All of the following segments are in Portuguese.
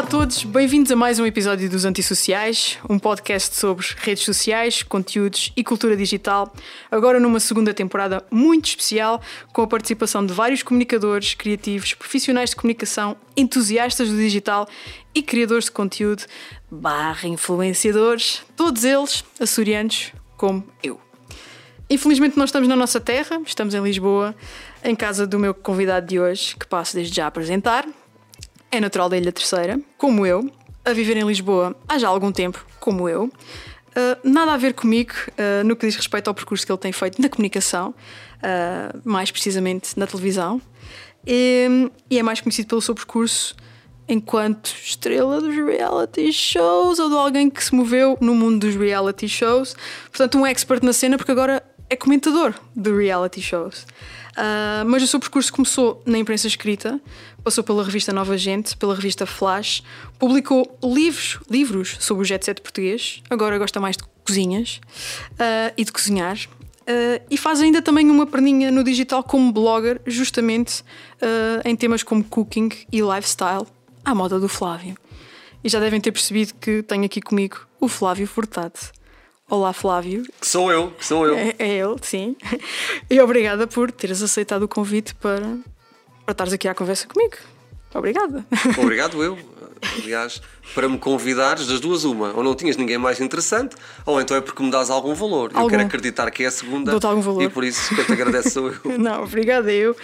Olá a todos, bem-vindos a mais um episódio dos Antissociais, um podcast sobre redes sociais, conteúdos e cultura digital. Agora numa segunda temporada muito especial, com a participação de vários comunicadores, criativos, profissionais de comunicação, entusiastas do digital e criadores de conteúdo, barra influenciadores, todos eles açorianos como eu. Infelizmente não estamos na nossa terra, estamos em Lisboa, em casa do meu convidado de hoje, que passo desde já a apresentar. É natural da Ilha Terceira, como eu, a viver em Lisboa há já algum tempo, como eu. Uh, nada a ver comigo uh, no que diz respeito ao percurso que ele tem feito na comunicação, uh, mais precisamente na televisão, e, e, é mais conhecido pelo seu percurso enquanto estrela dos reality shows ou de alguém que se moveu no mundo dos reality shows. Portanto, um expert na cena, porque agora é comentador de reality shows. Mas o seu percurso começou na imprensa escrita, passou pela revista Nova Gente, pela revista Flash, publicou livros, livros sobre o jet set português, agora gosta mais de cozinhas uh, e de cozinhar. Uh, e faz ainda também uma perninha no digital como blogger, justamente em temas como cooking e lifestyle, à moda do Flávio. E já devem ter percebido que tenho aqui comigo o Flávio Furtado. Olá, Flávio. Que sou eu, que sou eu. É, é ele, sim. E obrigada por teres aceitado o convite para, para estares aqui à conversa comigo. Obrigada. Obrigado eu. Aliás, para me convidares, das duas, uma. Ou não tinhas ninguém mais interessante, ou então é porque me dás algum valor. Algum. Eu quero acreditar que é a segunda. Dou-te algum valor. E por isso que eu te agradeço sou eu. não, obrigada eu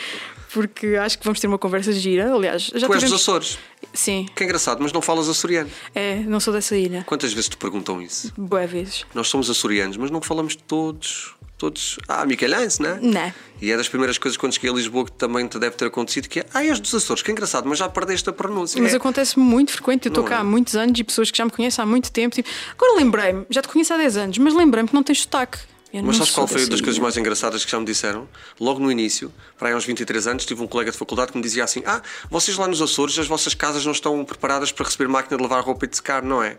porque acho que vamos ter uma conversa gira. Aliás, já tu tivemos... és dos Açores? Sim. Que é engraçado, mas não falas açoriano. É, não sou dessa ilha. Quantas vezes te perguntam isso? Boas vezes. Nós somos açorianos, mas não falamos todos. Todos. Ah, Miquelhense, não é? Não. E é das primeiras coisas quando cheguei a Lisboa que também te deve ter acontecido que é. Ah, és dos Açores, que é engraçado, mas já perdeste a pronúncia. Mas é. acontece muito frequente. Eu estou cá é? há muitos anos e pessoas que já me conhecem há muito tempo. Tipo, agora lembrei-me, já te conheço há 10 anos, mas lembrei-me que não tens sotaque. Eu Mas sabes qual foi uma das coisas mais engraçadas que já me disseram? Logo no início, para aí aos 23 anos, tive um colega de faculdade que me dizia assim: Ah, vocês lá nos Açores, as vossas casas não estão preparadas para receber máquina de lavar roupa e de secar, não é?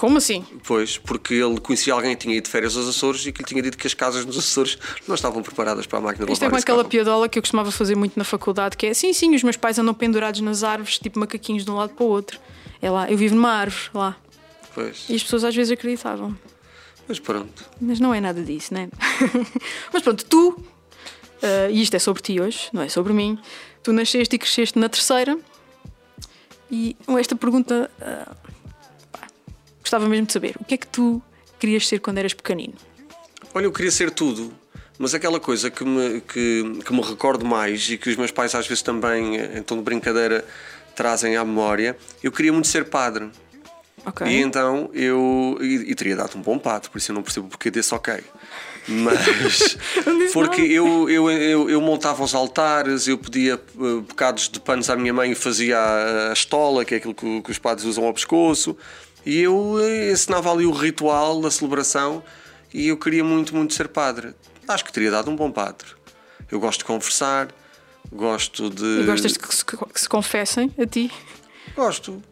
Como assim? Pois, porque ele conhecia alguém que tinha ido de férias aos Açores e que lhe tinha dito que as casas nos Açores não estavam preparadas para a máquina de Isto lavar. Isto é como aquela piadola que eu costumava fazer muito na faculdade, que é sim, sim, os meus pais andam pendurados nas árvores, tipo macaquinhos de um lado para o outro. É lá, eu vivo numa árvore lá. Pois. E as pessoas às vezes acreditavam. Mas pronto. Mas não é nada disso, né? Mas pronto, tu, uh, e isto é sobre ti hoje, não é sobre mim, tu nasceste e cresceste na terceira. E esta pergunta uh, gostava mesmo de saber: o que é que tu querias ser quando eras pequenino? Olha, eu queria ser tudo. Mas aquela coisa que me, que, que me recordo mais e que os meus pais às vezes também, em tom de brincadeira, trazem à memória, eu queria muito ser padre. Okay. E então eu. E, e, teria dado um bom pato, por isso eu não percebo porque desse ok. Mas. porque eu, eu, eu, eu, montava os altares, eu pedia uh, bocados de panos à minha mãe e fazia a, a estola, que é aquilo que, que, os padres usam ao pescoço. E eu ensinava ali o ritual da celebração e eu queria muito, muito ser padre. Acho que teria dado um bom padre. Eu gosto de conversar, gosto de. E gostas de que se, que se confessem a ti? Gosto.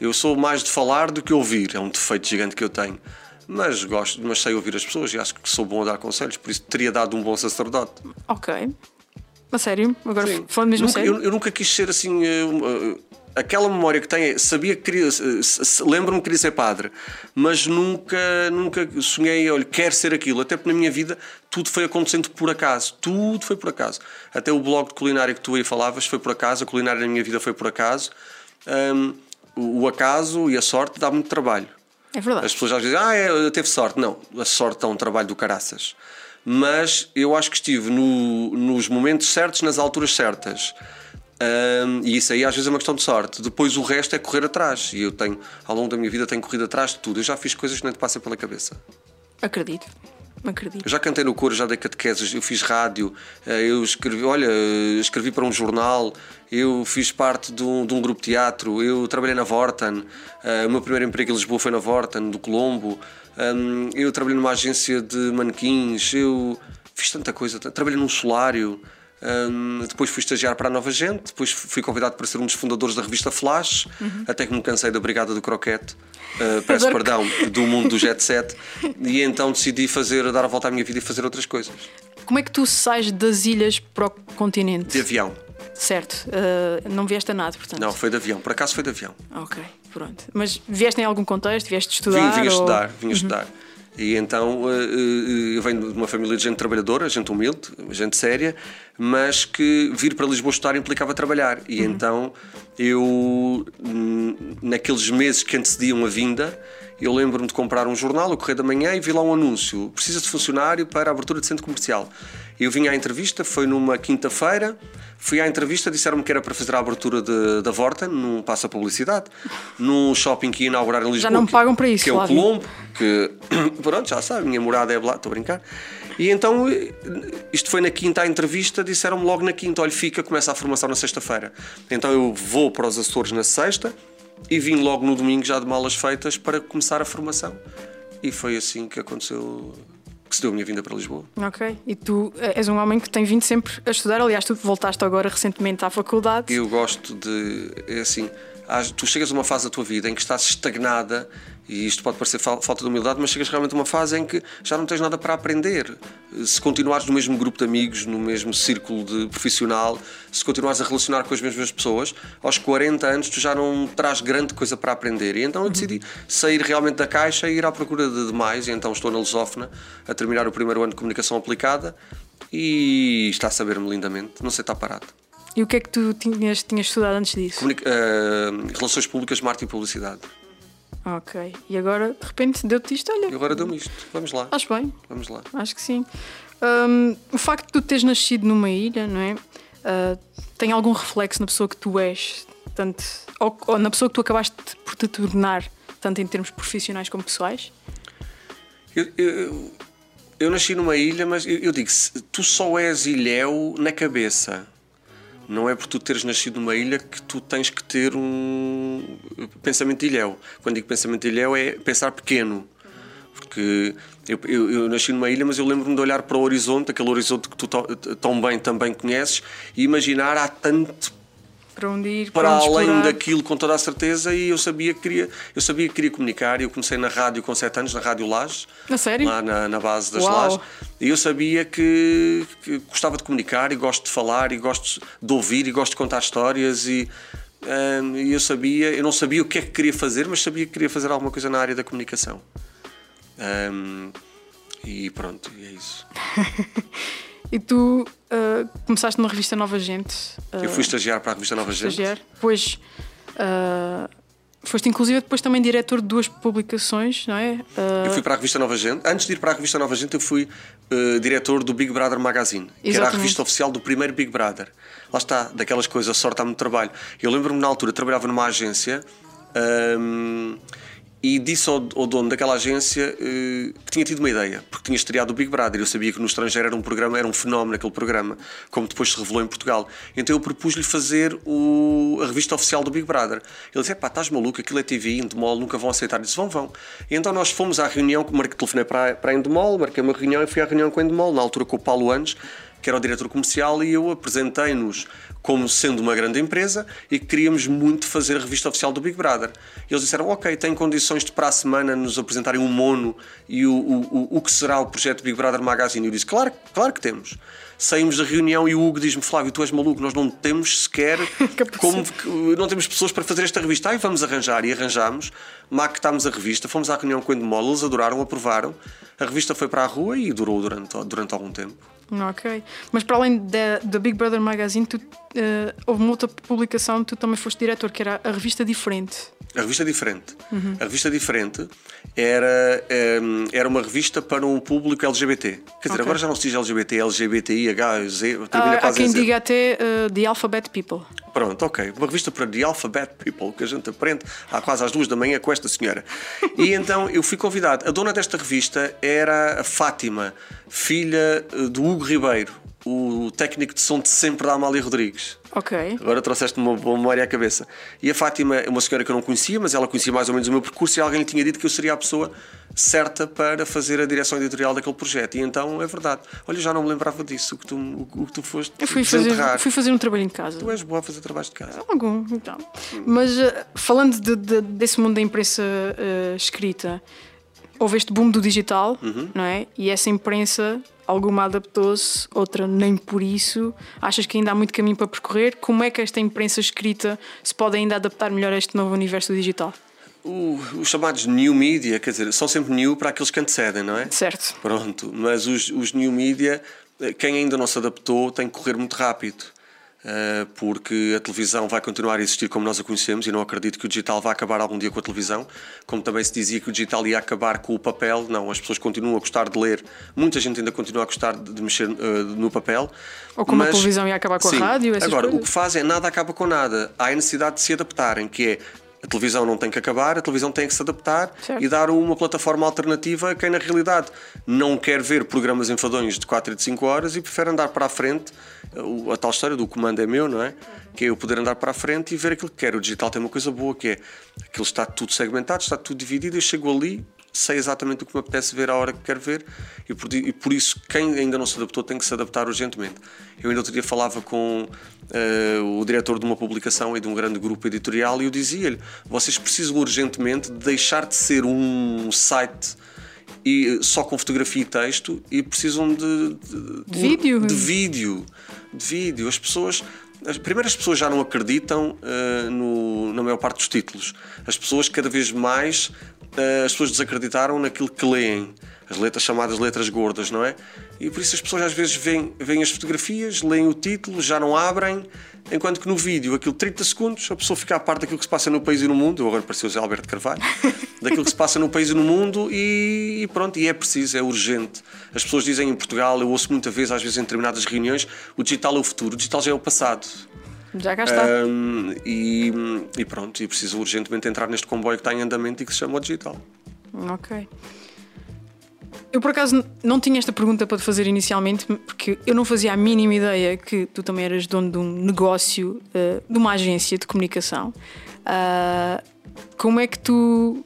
Eu sou mais de falar do que ouvir, é um defeito gigante que eu tenho. Mas gosto, mas sei ouvir as pessoas e acho que sou bom a dar conselhos, por isso teria dado um bom sacerdote. Ok. A sério? Agora Sim. falando mesmo nunca, sério? Eu, eu, nunca quis ser assim. Uh, uh, aquela memória que tenho, sabia que queria, lembro-me que queria ser padre, mas nunca, nunca sonhei, olha, quero ser aquilo. Até porque na minha vida tudo foi acontecendo por acaso. Tudo foi por acaso. Até o blog de culinária que tu aí falavas foi por acaso, a culinária na minha vida foi por acaso. Um, o acaso e a sorte dá muito trabalho. É verdade. As pessoas às vezes dizem, ah, é, teve sorte. Não, a sorte dá um trabalho do caraças. Mas eu acho que estive no, nos momentos certos, nas alturas certas. Um, e isso aí às vezes é uma questão de sorte. Depois o resto é correr atrás. E eu tenho, ao longo da minha vida, tenho corrido atrás de tudo. Eu já fiz coisas que nem te passam pela cabeça. Acredito. Acredito. Eu já cantei no coro, já dei catequeses, eu fiz rádio, eh, eu escrevi, olha, escrevi para um jornal, eu fiz parte de um, de um grupo de teatro, eu trabalhei na Vorten, uh, o meu primeiro emprego em Lisboa foi na Vorten, do Colombo, um, eu trabalhei numa agência de manequins, eu fiz tanta coisa, trabalhei num solário. Um, depois fui estagiar para a Nova Gente, depois fui convidado para ser um dos fundadores da revista Flash, uhum. até que me cansei da Brigada do Croquete, uh, peço perdão, do mundo do Jet Set, e então decidi fazer, dar a volta à minha vida e fazer outras coisas. Como é que tu sais das ilhas para o continente? De avião. Certo. Uh, não vieste a nada, portanto. Não, foi de avião. Por acaso foi de avião. Ok, pronto. Mas vieste em algum contexto? Vieste estudar? Vim, vim ou... estudar, vim uhum. estudar. E então eu venho de uma família de gente trabalhadora, gente humilde, gente séria, mas que vir para Lisboa estudar implicava trabalhar. E uhum. então eu, naqueles meses que antecediam a vinda, eu lembro-me de comprar um jornal, o Correio da Manhã, e vi lá um anúncio: precisa de funcionário para a abertura de centro comercial. Eu vim à entrevista, foi numa quinta-feira, fui à entrevista, disseram-me que era para fazer a abertura de, da Vorten, num passa publicidade, num shopping que ia inaugurar em Lisboa. Já não me pagam para isso, Que é o Colombo, que, pronto, já sabe, minha morada é lá, estou a brincar. E então, isto foi na quinta à entrevista, disseram-me logo na quinta: olha, fica, começa a formação na sexta-feira. Então eu vou para os Açores na sexta e vim logo no domingo já de malas feitas para começar a formação. E foi assim que aconteceu que se deu a minha vinda para Lisboa. Ok. E tu eh, és um homem que tem vindo sempre a estudar. Aliás, tu voltaste agora recentemente à faculdade. Eu gosto de. É assim. Tu chegas a uma fase da tua vida em que estás estagnada e isto pode parecer falta de humildade, mas chegas realmente a uma fase em que já não tens nada para aprender. Se continuares no mesmo grupo de amigos, no mesmo círculo de profissional, se continuares a relacionar com as mesmas pessoas, aos 40 anos tu já não terás grande coisa para aprender. E então eu decidi sair realmente da caixa e ir à procura de mais. E então estou na Lusófona a terminar o primeiro ano de comunicação aplicada e está a saber-me lindamente. Não sei estar parado. E o que é que tu tinhas, tinhas estudado antes disso? Comunica uh, Relações Públicas, Marketing e Publicidade. Ok. E agora, de repente, deu-te isto, olha. E agora deu-me isto. Vamos lá. Acho bem. Vamos lá. Acho que sim. Um, o facto de tu teres nascido numa ilha, não é? Uh, tem algum reflexo na pessoa que tu és? Tanto, ou, ou, na pessoa que tu acabaste por te tornar, tanto em termos profissionais como pessoais? Eu, eu, eu nasci numa ilha, mas eu, eu digo, tu só és ilhéu na cabeça não é por tu teres nascido numa ilha que tu tens que ter um pensamento ilhéu. Quando digo pensamento ilhéu é pensar pequeno. Porque eu, eu, eu nasci numa ilha, mas eu lembro-me de olhar para o horizonte, aquele horizonte que tu tão bem também conheces, e imaginar há tanto para onde ir, para, para além explorar. daquilo com toda a certeza e eu sabia que queria eu sabia que queria comunicar eu comecei na rádio com 7 anos na rádio Lages na sério? Lá na, na base das Uau. Lages e eu sabia que, que, gostava de comunicar e gosto de falar e gosto de ouvir e gosto de contar histórias e um, eu sabia eu não sabia o que é que queria fazer mas sabia que queria fazer alguma coisa na área da comunicação. Um, e pronto e é isso E tu uh, começaste na revista Nova Gente. Uh, eu fui estagiar para a revista Nova Gente. Estagiar. Depois uh, foste inclusive depois também diretor de duas publicações, não é? eu fui para a revista Nova Gente. Antes de ir para a revista Nova Gente, eu fui diretor do Big Brother Magazine, Exatamente. que era a revista oficial do primeiro Big Brother. Lá está, daquelas coisas, sorte há muito trabalho. Eu lembro-me na altura, trabalhava numa agência. Um, e disse ao, ao, dono daquela agência uh, que tinha tido uma ideia, porque tinha estreado o Big Brother. Eu sabia que no estrangeiro era um programa, era um fenómeno aquele programa, como depois se revelou em Portugal. Então eu propus-lhe fazer o, a revista oficial do Big Brother. Ele disse: pá, estás maluco, aquilo é TV, Endemol, nunca vão aceitar. Eu disse: vão, vão. E então nós fomos à reunião, marquei, telefonei para, para a Endemol, marquei uma reunião e fui à reunião com a Endemol, na altura com o Paulo Andes, que era o diretor comercial, e eu apresentei-nos como sendo uma grande empresa e que queríamos muito fazer a revista oficial do Big Brother. E eles disseram: Ok, tem condições de para a semana nos apresentarem um mono e o, o, o que será o projeto Big Brother Magazine. E eu disse: Claro, claro que temos. Saímos da reunião e o Hugo diz-me: Flávio, tu és maluco, nós não temos sequer como não temos pessoas para fazer esta revista. Aí vamos arranjar e arranjámos, maquetámos a revista, fomos à reunião com o Endemol, eles adoraram, aprovaram. A revista foi para a rua e durou durante, durante algum tempo. Ok. Mas para além da Big Brother Magazine, tu, uh, houve uma outra publicação, tu também foste diretor, que era a revista Diferente. A revista Diferente. Uhum. A revista Diferente era, um, era uma revista para um público LGBT. Quer dizer, okay. agora já não se diz LGBT, LGBTI, H, Z, termina ah, quase Há quem diga até uh, The Alphabet People. Pronto, ok. Uma revista para The Alphabet People, que a gente aprende há quase às duas da manhã com esta senhora. E então eu fui convidado. A dona desta revista era a Fátima, filha eh, do Hugo Ribeiro, o técnico de som de sempre da Amália Rodrigues. Ok. Agora trouxeste-me uma boa memória à cabeça. E a Fátima é uma senhora que eu não conhecia, mas ela conhecia mais ou menos o meu percurso e alguém lhe tinha dito que eu seria a pessoa certa para fazer a direção editorial daquele projeto. E então é verdade. Olha, já não me lembrava disso, o que tu, o que tu foste eu fui fazer, fui fazer um trabalho em casa. Tu és boa a fazer trabalhos de casa. Algum, então. Mas uh, falando de, de, desse mundo da imprensa uh, escrita, houve este boom do digital, uhum. não é? E essa imprensa alguma adaptou-se, outra nem por isso. Achas que ainda há muito caminho para percorrer? Como é que esta imprensa escrita se pode ainda adaptar melhor a este novo universo digital? O, os chamados new media, quer dizer, são sempre new para aqueles que antecedem, não é? Certo. Pronto, mas os, os new media, eh, quem ainda não se adaptou tem que correr muito rápido. Uh, porque a televisão vai continuar a existir como nós a conhecemos e não acredito que o digital vá acabar algum dia com a televisão, como também se dizia que o digital ia acabar com o papel. Não, as pessoas continuam a gostar de ler, muita gente ainda continua a gostar de, mexer uh, no papel. Ou como mas, a televisão ia acabar com sim, a rádio. Agora, coisas. o que faz é nada acaba com nada. Há a necessidade de se adaptarem, que é a televisão não tem que acabar, a televisão tem que se adaptar certo. e dar uma plataforma alternativa a quem, na realidade, não quer ver programas enfadões de 4 e de 5 horas e prefere andar para a frente. A tal história do comando é meu, não é? Que é eu poder andar para a frente e ver aquilo que quero. O digital tem uma coisa boa que é aquilo está tudo segmentado, está tudo dividido. Eu chego ali, sei exatamente o que me apetece ver à hora que quero ver e por, e por, isso quem ainda não se adaptou tem que se adaptar urgentemente. Eu ainda outro dia falava com uh, o diretor de uma publicação e de um grande grupo editorial e eu dizia-lhe: vocês precisam urgentemente deixar de ser um site e só com fotografia e texto e precisam de, de, de vídeo. De vídeo. De vídeo. As pessoas as primeiras pessoas já não acreditam uh, no, na maior parte dos títulos. As pessoas cada vez mais as pessoas desacreditaram naquilo que leem. As letras chamadas letras gordas, não é? E por isso as pessoas às vezes veem, veem as fotografias, leem o título, já não abrem, enquanto que no vídeo, aquilo 30 segundos, a pessoa fica à parte daquilo que se passa no país e no mundo. Eu agora parecia o Zé Alberto Carvalho, daquilo que se passa no país e no mundo, e, e pronto, e é preciso, é urgente. As pessoas dizem em Portugal, eu ouço muitas vezes, às vezes em determinadas reuniões, o digital é o futuro, o digital já é o passado. Já cá está. Um, e, e, pronto, e preciso urgentemente entrar neste comboio que está em andamento e que se chama o digital. Ok. Eu por acaso não tinha esta pergunta para te fazer inicialmente, porque eu não fazia a mínima ideia que tu também eras dono de um negócio, uh, de uma agência de comunicação. Uh, como é que tu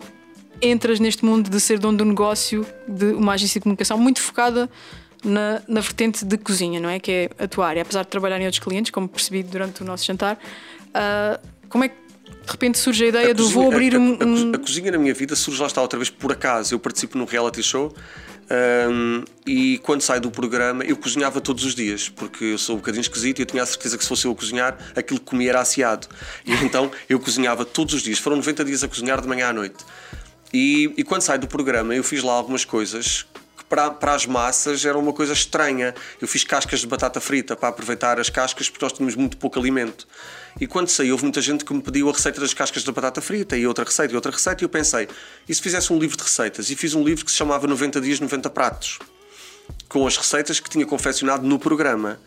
entras neste mundo de ser dono de um negócio de uma agência de comunicação muito focada na, na vertente de cozinha, não é? Que é a tua área. Apesar de trabalhar em outros clientes, como percebi durante o nosso jantar, uh, como é que de repente surge a ideia a do cozinha, vou abrir a, um, um. A, cozinha na minha vida surge lá está outra vez por acaso. Eu participo num reality show. Um, e quando saio do programa eu cozinhava todos os dias porque eu sou um bocadinho esquisito e eu tinha a certeza que se fosse eu a cozinhar aquilo que comia era aciado e então eu cozinhava todos os dias foram 90 dias a cozinhar de manhã à noite e, e quando saio do programa eu fiz lá algumas coisas para, para as massas era uma coisa estranha. Eu fiz cascas de batata frita para aproveitar as cascas porque nós tínhamos muito pouco alimento. E quando saí, houve muita gente que me pediu a receita das cascas de batata frita e outra receita e outra receita. E eu pensei, e se fizesse um livro de receitas? E fiz um livro que se chamava 90 Dias, 90 Pratos, com as receitas que tinha confeccionado no programa.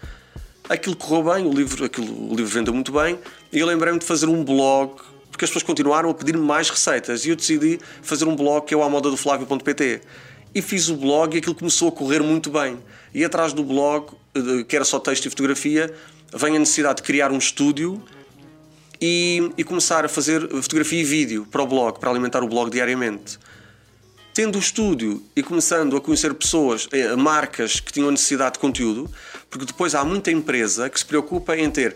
Aquilo correu bem, o livro, aquilo, o livro vendeu muito bem, e eu lembrei-me de fazer um blog porque as pessoas continuaram a pedir-me mais receitas e eu decidi fazer um blog que é o moda do Flávio.pt e fiz o blog e aquilo começou a correr muito bem. E atrás do blog, que era só texto e fotografia, vem a necessidade de criar um estúdio e, e, começar a fazer fotografia e vídeo para o blog, para alimentar o blog diariamente. Tendo o estúdio e começando a conhecer pessoas, eh, marcas que tinham necessidade de conteúdo, porque depois há muita empresa que se preocupa em ter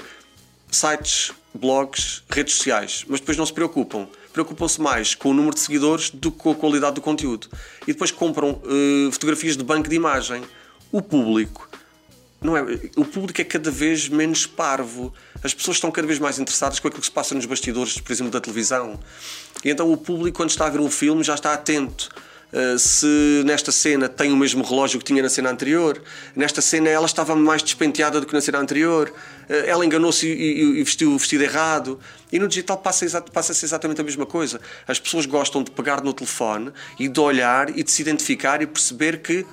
sites, blogs, redes sociais, mas depois não se preocupam preocupam-se mais com o número de seguidores do que com a qualidade do conteúdo. E depois compram uh, fotografias de banco de imagem. O público não é, o público é cada vez menos parvo. As pessoas estão cada vez mais interessadas com aquilo que se passa nos bastidores, por exemplo, da televisão. E então o público, quando está a ver um filme, já está atento. Uh, se nesta cena tem o mesmo relógio que tinha na cena anterior, nesta cena ela estava mais despenteada do que na cena anterior, uh, ela enganou-se e, e, vestiu o vestido errado. E no digital passa-se passa exatamente a mesma coisa. As pessoas gostam de pegar no telefone e de olhar e de se identificar e perceber que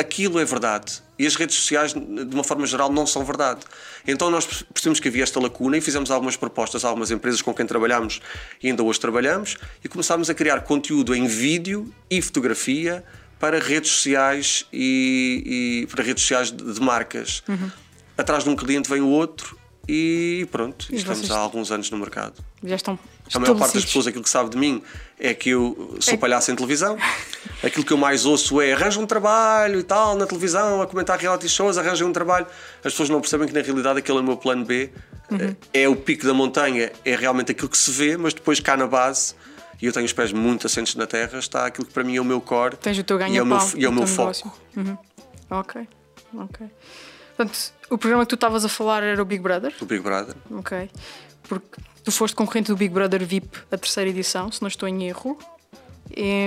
aquilo é verdade. E as redes sociais, de uma forma geral, não são verdade. Então nós percebemos que havia esta lacuna e fizemos algumas propostas a algumas empresas com quem trabalhamos e ainda hoje trabalhamos e começámos a criar conteúdo em vídeo e fotografia para redes sociais e, e para redes sociais de, de marcas. Uhum. Atrás de um cliente vem o outro e pronto, e estamos vocês... há alguns anos no mercado. Já estão. A maior parte das pessoas aquilo que sabe de mim é que eu sou é... palhaço em televisão. Aquilo que eu mais ouço é arranja um trabalho e tal na televisão, a comentar reality shows, arranja um trabalho. As pessoas não percebem que na realidade aquele é o meu plano B. Uhum. É o pico da montanha, é realmente aquilo que se vê, mas depois cá na base e eu tenho os pés muito assentes na terra, está aquilo que para mim é o meu core Tens o teu e é o meu, e é o meu foco. Uhum. Ok, ok. Portanto, o programa que tu estavas a falar era o Big Brother. O Big Brother. Ok. Porque tu foste concorrente do Big Brother VIP, a terceira edição, se não estou em erro. E,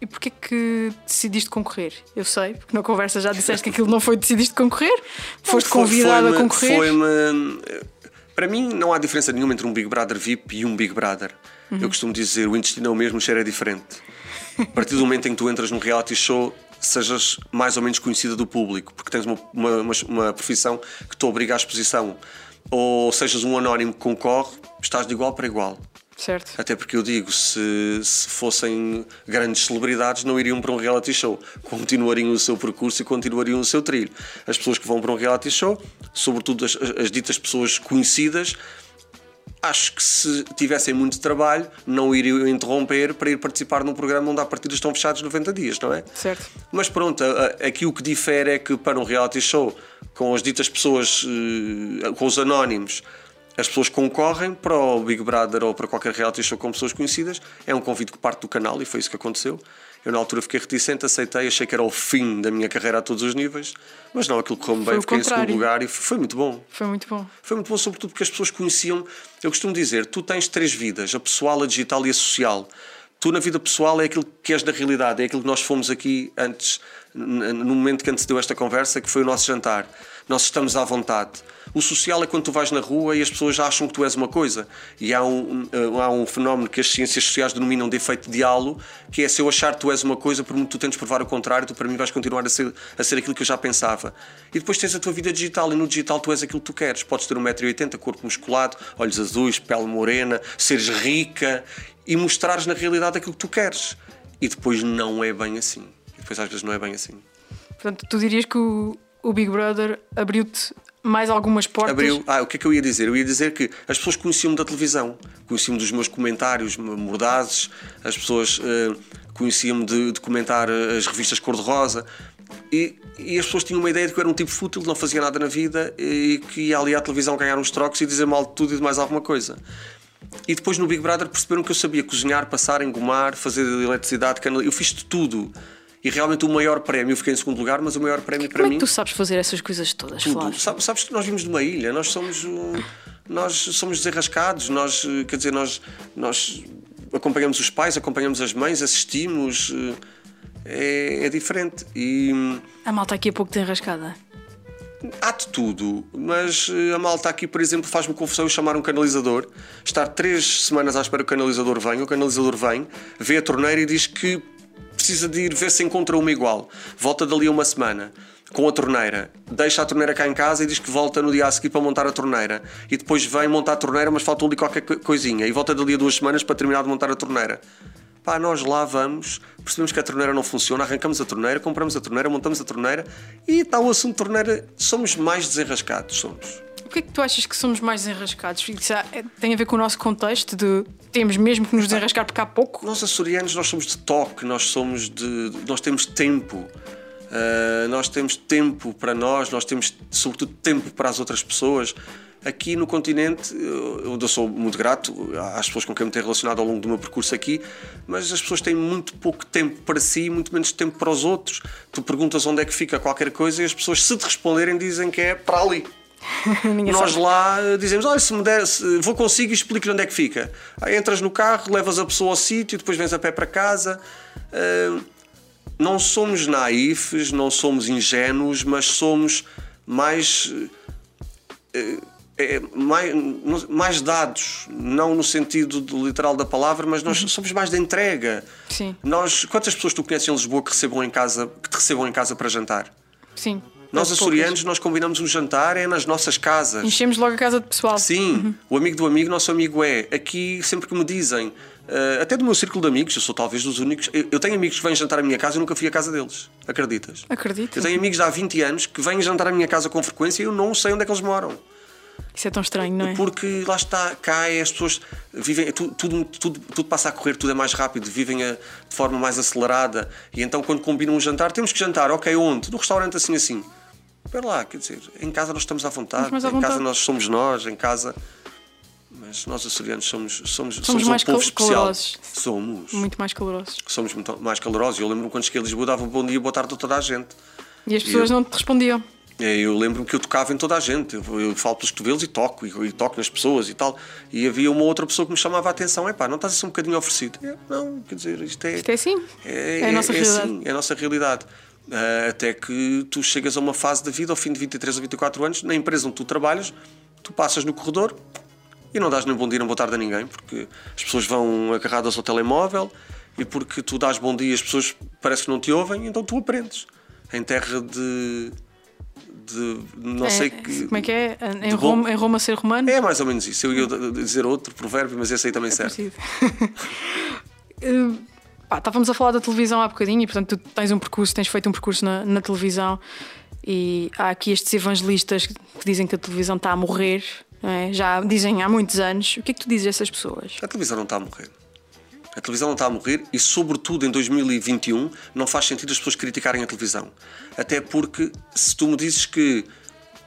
e porquê que decidiste concorrer? Eu sei, porque na conversa já disseste que aquilo não foi decidiste concorrer. Foste Foi- convidado a foi-me- concorrer. Foi-me. Para mim, não há diferença nenhuma entre um Big Brother VIP e um Big Brother. Uhum. Eu costumo dizer: o intestino é o mesmo, o cheiro é diferente. A partir do momento em que tu entras num reality show, sejas mais ou menos conhecida do público, porque tens uma, uma, uma, profissão que te obriga à exposição. Ou sejas um anónimo que concorre, estás de igual para igual. Certo. Até porque eu digo, se, se fossem grandes celebridades, não iriam para um reality show. Continuariam o seu percurso e continuariam o seu trilho. As pessoas que vão para um reality show, sobretudo as- as ditas pessoas conhecidas, acho que se tivessem muito trabalho, não iriam interromper para ir participar num programa onde há partidas estão fechados 90 dias, não é? Certo. Mas pronto, aqui o que difere é que para um reality show, com as ditas pessoas, eh, com os anónimos, as pessoas concorrem para o Big Brother ou para qualquer reality show com pessoas conhecidas. É um convite que parte do canal e foi isso que aconteceu. Eu na altura fiquei reticente, aceitei, achei que era o fim da minha carreira a todos os níveis, mas não, aquilo correu-me bem, fiquei em segundo contrário. lugar e foi muito bom. Foi muito bom. Foi muito bom, sobretudo porque as pessoas conheciam. Eu costumo dizer: tu tens três vidas, a pessoal, a digital e a social. Tu, na vida pessoal, é aquilo que és na realidade, é aquilo que nós fomos aqui antes, no momento que antecedeu esta conversa, que foi o nosso jantar. Nós estamos à vontade. O social é quando tu vais na rua e as pessoas acham que tu és uma coisa. E há um, um, há um fenómeno que as ciências sociais denominam de efeito halo, que é se eu achar que tu és uma coisa, por muito tu tentes provar o contrário, tu para mim vais continuar a ser, a ser aquilo que eu já pensava. E depois tens a tua vida digital, e no digital tu és aquilo que tu queres. Podes ter 1,80m, corpo musculado, olhos azuis, pele morena, seres rica e mostrares na realidade aquilo que tu queres. E depois não é bem assim. E depois às vezes não é bem assim. Portanto, tu dirias que o, o Big Brother abriu-te mais algumas portas. Abriu. Ah, o que é que eu ia dizer? Eu ia dizer que as pessoas conheciam-me da televisão, conheciam-me dos meus comentários mordazes, as pessoas eh, conheciam-me de, de comentar eh, as revistas cor-de-rosa. E, e as pessoas tinham uma ideia de que eu era um tipo fútil, não fazia nada na vida e que ia ali à televisão ganhar uns trocos e dizer mal de tudo e de mais alguma coisa. E depois no Big Brother perceberam que eu sabia cozinhar, passar, engomar, fazer eletricidade, canal. Eu fiz de tudo. E realmente o maior prémio, eu fiquei em segundo lugar, mas o maior prémio para Como é mim que tu sabes fazer essas coisas todas, tudo. Sabes, sabes que nós vimos de uma ilha, nós somos um- nós somos desenrascados, nós quer dizer, nós, nós acompanhamos os pais, acompanhamos as mães, assistimos, eh, é, é diferente. E A malta aqui é pouco desenrascada. há de tudo, mas eh, a malta aqui, por exemplo, faz-me confusão chamar um canalizador, estar três semanas à espera que o canalizador venha, o canalizador vem, vê a torneira e diz que precisa de ir ver se encontra uma igual. Volta dali uma semana com a torneira, deixa a torneira cá em casa e diz que volta no dia a seguir para montar a torneira. E depois vem montar a torneira, mas faltou ali qualquer co- coisinha. E volta dali a duas semanas para terminar de montar a torneira. Pá, nós lá vamos, percebemos que a torneira não funciona, arrancamos a torneira, compramos a torneira, montamos a torneira e está o assunto de torneira. Somos mais desenrascados, somos. Porquê é que tu achas que somos mais desenrascados? Isso é- tem a ver com o nosso contexto de temos mesmo que nos desenrascar porque há pouco? Nós açorianos, nós somos de toque, nós somos de. nós temos tempo. Uh, nós temos tempo para nós, nós temos sobretudo tempo para as outras pessoas. Aqui no continente, onde eu sou muito grato às pessoas com quem me tenho relacionado ao longo do meu percurso aqui, mas as pessoas têm muito pouco tempo para si e muito menos tempo para os outros. Tu perguntas onde é que fica qualquer coisa e as pessoas, se te responderem, dizem que é para ali. Nós sabe. lá dizemos, olha, se me der, se- vou consigo e explico-lhe onde é que fica. Aí entras no carro, levas a pessoa ao sítio, depois vens a pé para casa. Ah, não somos naifes, não somos ingênuos, mas somos mais. eh, eh, mais, mais dados, não no sentido literal da palavra, mas nós somos mais de entrega. Sim. Nós, quantas pessoas tu conheces em Lisboa que recebam em casa, que te recebam em casa para jantar? Sim. Nós açorianos, nós combinamos um jantar é nas nossas casas. Enchemos logo a casa de pessoal. Sim, o amigo do amigo, nosso amigo é. Aqui, sempre que me dizem, eh, até do meu círculo de amigos, eu sou talvez dos únicos. Eu, eu tenho amigos que vêm jantar à minha casa e eu nunca fui à casa deles. Acreditas? Acredito. Eu tenho amigos de há 20 anos que vêm jantar à minha casa com frequência e eu não sei onde é que eles moram. Isso é tão estranho, não é? Porque lá está, cá é, as pessoas vivem, tu- tudo, tudo, tudo passa a correr, tudo é mais rápido, vivem a- de forma mais acelerada. E então, quando combinam um jantar, temos que jantar, ok, onde? No restaurante assim assim. Espera lá, quer dizer, em casa nós estamos à vontade, à em casa vontade. nós somos nós, em casa. mas nós açorianos somos, somos, Somos somos, mais um povo especial. calorosos. Somos. Muito mais calorosos. Somos muito mais calorosos. Eu lembro-me quando cheguei a Lisboa, dava um bom dia, boa tarde a toda a gente. E as pessoas eu- não te respondiam. É, Eu lembro-me que eu tocava em toda a gente. Eu, eu falo pelos cotovelos e toco, e, e toco nas pessoas e tal. E havia uma outra pessoa que me chamava a atenção: é pá, não estás a ser um bocadinho oferecido? Eu, não, quer dizer, isto é. Isto é assim. É, É a nossa é realidade. assim, é a nossa realidade. Ah, até que tu chegas a uma fase da vida, ao fim de 23 ou 24 anos, na empresa onde tu trabalhas, tu passas no corredor e não dás nem bom dia nem boa tarde a ninguém, porque as pessoas vão agarradas ao telemóvel e porque tu dás bom dia as pessoas parece que não te ouvem, então tu aprendes. Em terra de. De não É, sei que. Como é que é? Em de bom- Roma, em Roma ser romano? É mais ou menos isso. Eu ia dizer outro provérbio, mas esse aí também serve. Parecido. Eh, pá, estávamos a falar da televisão há bocadinho e, portanto, tu tens um percurso, tens feito um percurso na, na televisão e há aqui estes evangelistas que dizem que a televisão está a morrer, é? já dizem há muitos anos. O que é que tu dizes a essas pessoas? A televisão não está a morrer. A televisão não está a morrer e, sobretudo, em 2021 não faz sentido as pessoas criticarem a televisão. Até porque, se tu me dizes que,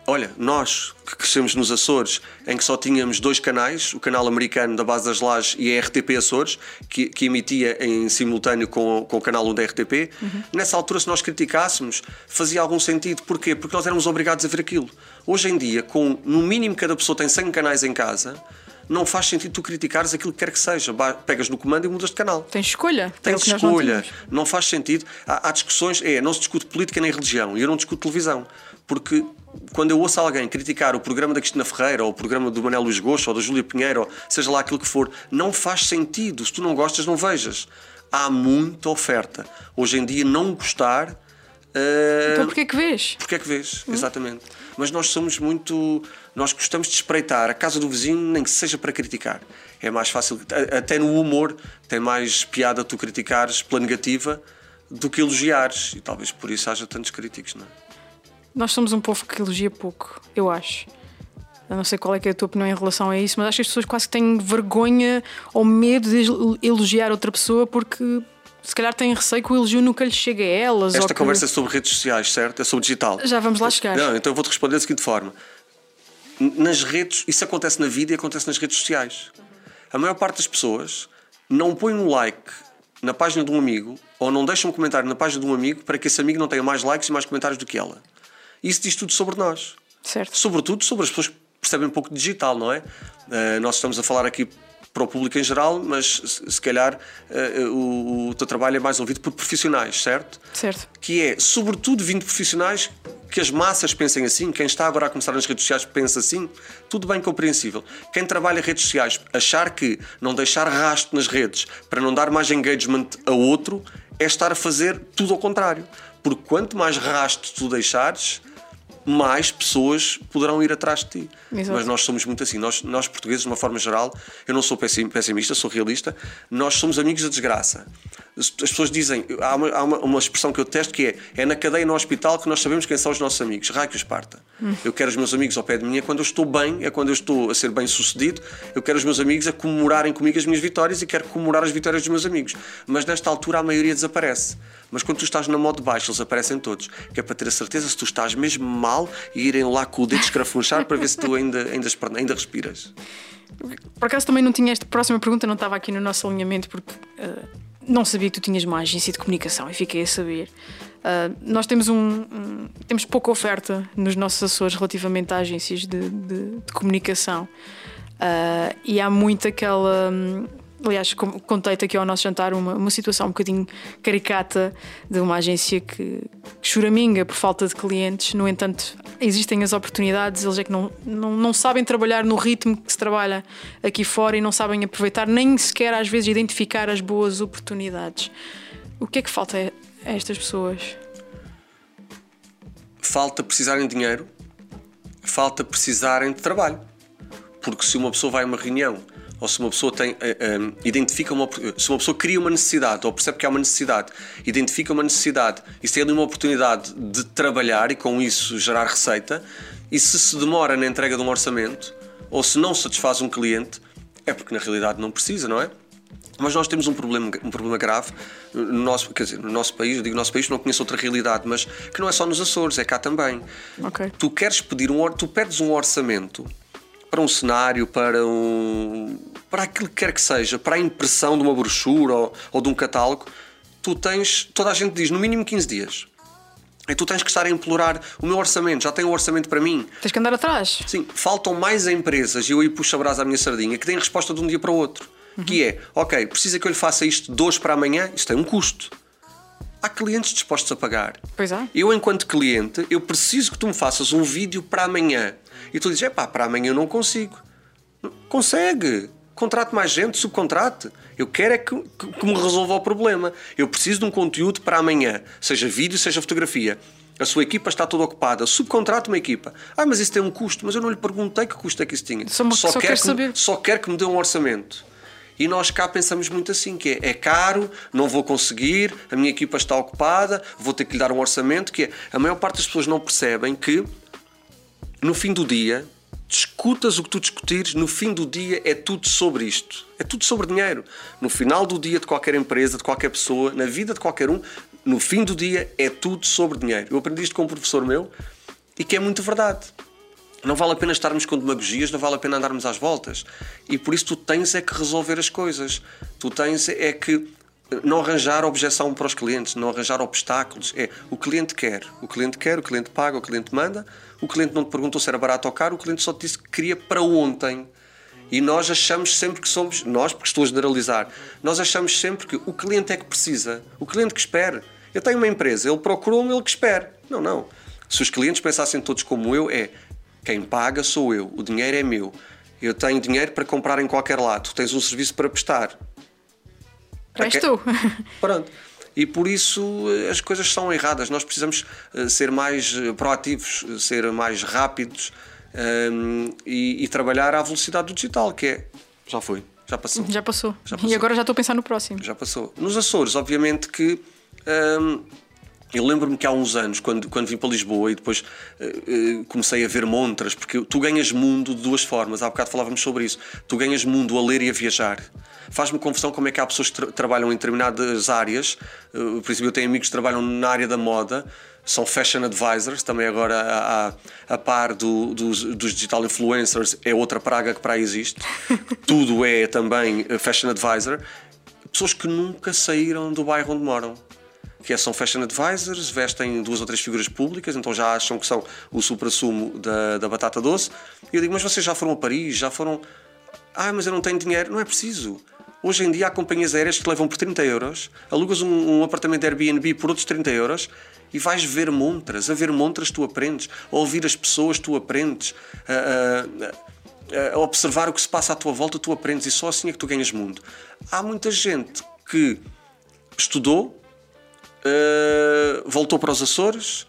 olha, nós que crescemos nos Açores, em que só tínhamos dois canais, o canal americano da Base das Lajes e a RTP Açores, que, que emitia em simultâneo com, com o canal 1 da RTP, nessa altura, se nós criticássemos, fazia algum sentido. Porquê? Porque nós éramos obrigados a ver aquilo. Hoje em dia, com no mínimo cada pessoa tem 100 canais em casa, não faz sentido tu criticares aquilo que quer que seja. Pegas no comando e mudas de canal. Tens escolha? É Tens nós não escolha. tínhamos. Não, faz sentido. Há, há discussões, é, não se discute política nem religião. E eu não discuto televisão. Porque quando eu ouço alguém criticar o programa da Cristina Ferreira, ou o programa do Manuel Luís Gosto, ou da Júlia Pinheiro, ou seja lá aquilo que for, não faz sentido. Se tu não gostas, não vejas. Há muita oferta. Hoje em dia, não gostar. eh, Então porquê que vês? porque é que vês? Exatamente. Mas nós somos muito. Nós gostamos de espreitar a casa do vizinho, nem que seja para criticar. É mais fácil. Até no humor, tem mais piada tu criticares pela negativa do que elogiares. E talvez por isso haja tantos críticos, não é? Nós somos um povo que elogia pouco, eu acho. Eu não sei qual é, é a tua opinião em relação a isso, mas acho que as pessoas quase que têm vergonha ou medo de elogiar outra pessoa porque se calhar têm receio que o elogio nunca lhes chegue a elas. Esta que- conversa é sobre redes sociais, certo? É sobre digital. Já vamos lá chegar. Não, então eu vou-te responder da seguinte forma. Nas redes, isso acontece na vida e acontece nas redes sociais. A maior parte das pessoas não põe um like na página de um amigo ou não deixa um comentário na página de um amigo para que esse amigo não tenha mais likes e mais comentários do que ela. Isso diz tudo sobre nós. Certo. Sobretudo sobre as pessoas que percebem um pouco de digital, não é? Eh, nós estamos a falar aqui para o público em geral, mas se, calhar eh, o, o teu trabalho é mais ouvido por profissionais, certo? Certo. que é, sobretudo, vindo de profissionais que as massas pensem assim, quem está agora a começar nas redes sociais pensa assim, tudo bem compreensível. Quem trabalha em redes sociais, achar que não deixar rastro nas redes para não dar mais engagement a outro, é estar a fazer tudo ao contrário. Porque quanto mais rastro tu deixares, mais pessoas poderão ir atrás de ti. Exato. Mas nós somos muito assim. Nós, nós portugueses, de uma forma geral, eu não sou pessim- pessimista, sou realista, nós somos amigos da desgraça. As as pessoas dizem, há uma, há uma, uma expressão que eu testo que é é na cadeia no hospital que nós sabemos quem são os nossos amigos. Raio que os parta. Eu quero os meus amigos ao pé de mim é quando eu estou bem, é quando eu estou a ser bem sucedido. Eu quero os meus amigos a comemorarem comigo as minhas vitórias e quero comemorar as vitórias dos meus amigos. Mas nesta altura a maioria desaparece. Mas quando tu estás na modo baixo, eles aparecem todos. Que é para ter a certeza se tu estás mesmo mal e irem lá com o dedo escrafunchar para ver se tu ainda, ainda, ainda respiras. Por acaso também não tinha esta próxima pergunta, não estava aqui no nosso alinhamento porque eh, não sabia que tu tinhas uma agência de comunicação e fiquei a saber. Ah, nós temos um, um- temos pouca oferta nos nossos Açores relativamente a agências de, de- de comunicação Ah, e há muito aquela. hum, Aliás, contei-te aqui ao nosso jantar uma, uma situação um bocadinho caricata de uma agência que, que choraminga por falta de clientes. No entanto, existem as oportunidades, eles é que não, não, não sabem trabalhar no ritmo que se trabalha aqui fora e não sabem aproveitar, nem sequer às vezes identificar as boas oportunidades. O que é que falta a estas pessoas? Falta precisarem de dinheiro, falta precisarem de trabalho. Porque se uma pessoa vai a uma reunião ou se uma pessoa tem, eh, eh, identifica uma, se uma pessoa cria uma necessidade ou percebe que há uma necessidade, identifica uma necessidade e se tem ali uma oportunidade de trabalhar e com isso gerar receita, e se se demora na entrega de um orçamento ou se não satisfaz um cliente, é porque na realidade não precisa, não é? Mas nós temos um problema, um problema grave no nosso, quer dizer, no nosso país, eu digo nosso país, não conheço outra realidade, mas que não é só nos Açores, é cá também. Ok. Tu queres pedir um, tu pedes um orçamento para um cenário, para um. para aquilo que quer que seja, para a impressão de uma brochura ou, ou de um catálogo, tu tens. toda a gente diz no mínimo 15 dias. E tu tens que estar a implorar o meu orçamento, já tenho um orçamento para mim. Tens que andar atrás. Sim, faltam mais empresas, e eu aí puxo a brasa à minha sardinha, que têm resposta de um dia para o outro. Uhum. Que é, ok, precisa que eu lhe faça isto de hoje para amanhã, isto tem um custo. Há clientes dispostos a pagar. Pois é. Eu, enquanto cliente, eu preciso que tu me faças um vídeo para amanhã. E tu dizes, é pá, para amanhã eu não consigo. Consegue. Contrate mais gente, subcontrate. Eu quero é que, que, que me resolva o problema. Eu preciso de um conteúdo para amanhã, seja vídeo, seja fotografia. A sua equipa está toda ocupada. Subcontrate uma equipa. Ah, mas isso tem um custo. Mas eu não lhe perguntei que custo é que isso tinha. Só, só, só quer que, saber. Só quer que me dê um orçamento. E nós cá pensamos muito assim, que é, é, caro, não vou conseguir, a minha equipa está ocupada, vou ter que lhe dar um orçamento, que é, a maior parte das pessoas não percebem que no fim do dia, discutas o que tu discutires, no fim do dia é tudo sobre isto. É tudo sobre dinheiro. No final do dia de qualquer empresa, de qualquer pessoa, na vida de qualquer um, no fim do dia é tudo sobre dinheiro. Eu aprendi isto com um professor meu e que é muito verdade. Não vale a pena estarmos com demagogias, não vale a pena andarmos às voltas. E por isso tu tens é que resolver as coisas. Tu tens é que não arranjar objeção para os clientes, não arranjar obstáculos. É o cliente quer, o cliente quer, o cliente paga, o cliente manda. O cliente não te perguntou se era barato ou caro, o cliente só te disse que queria para ontem. E nós achamos sempre que somos, nós, porque estou a generalizar, nós achamos sempre que o cliente é que precisa, o cliente que espera. Eu tenho uma empresa, ele procurou-me, ele que espera. Não, não. Se os clientes pensassem todos como eu, é quem paga sou eu, o dinheiro é meu. Eu tenho dinheiro para comprar em qualquer lado, tu tens um serviço para prestar. És tu. Pronto. E por isso eh, as coisas são erradas. Nós precisamos eh, ser mais eh, proativos, ser mais rápidos um, e, e, trabalhar à velocidade do digital, que é. Já foi, já passou. Já passou. Já passou. E agora já estou a pensar no próximo. Já passou. Nos Açores, obviamente que. Eu lembro-me que há uns anos, quando, quando vim para Lisboa e depois uh, uh, comecei a ver montras, porque tu ganhas mundo de duas formas, há bocado falávamos sobre isso. Tu ganhas mundo a ler e a viajar. Faz-me confusão como é que há pessoas que tra trabalham em determinadas áreas. Uh, por exemplo, eu tenho amigos que trabalham na área da moda, são fashion advisors, também agora a, a, a par do, dos, dos, digital influencers, é outra praga que para aí existe. Tudo é também fashion advisor. Pessoas que nunca saíram do bairro onde moram que é, são fashion advisors, vestem duas ou três figuras públicas, então já acham que são o supra-sumo da, da batata doce. E eu digo, mas vocês já foram a Paris, já foram. Ah, mas eu não tenho dinheiro. Não é preciso. Hoje em dia há companhias aéreas que te levam por 30 euros, alugas um, um apartamento Airbnb por outros 30 euros e vais ver montras. A ver montras tu aprendes, a ouvir as pessoas tu aprendes, a, a, a observar o que se passa à tua volta tu aprendes e só assim é que tu ganhas mundo. Há muita gente que estudou, uh, voltou para os Açores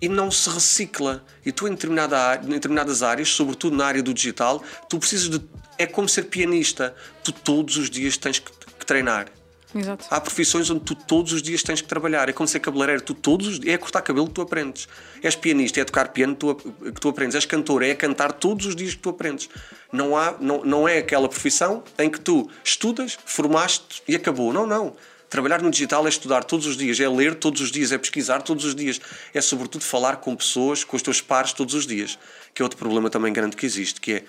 e não se recicla. E tu, em, determinada, em determinadas áreas, sobretudo na área do digital, tu precisas de. É como ser pianista. Tu todos os dias tens que, que treinar. Exato. Há profissões onde tu todos os dias tens que trabalhar. É como ser cabeleireiro. Tu todos os dias, é cortar cabelo que tu aprendes. És pianista, é tocar piano que tu, que tu aprendes. És cantor, é cantar todos os dias que tu aprendes. Não, há, não, não é aquela profissão em que tu estudas, formaste e acabou. Não, não. Trabalhar no digital é estudar todos os dias, é ler todos os dias, é pesquisar todos os dias, é sobretudo falar com pessoas, com os teus pares todos os dias, que é outro problema também grande que existe, que é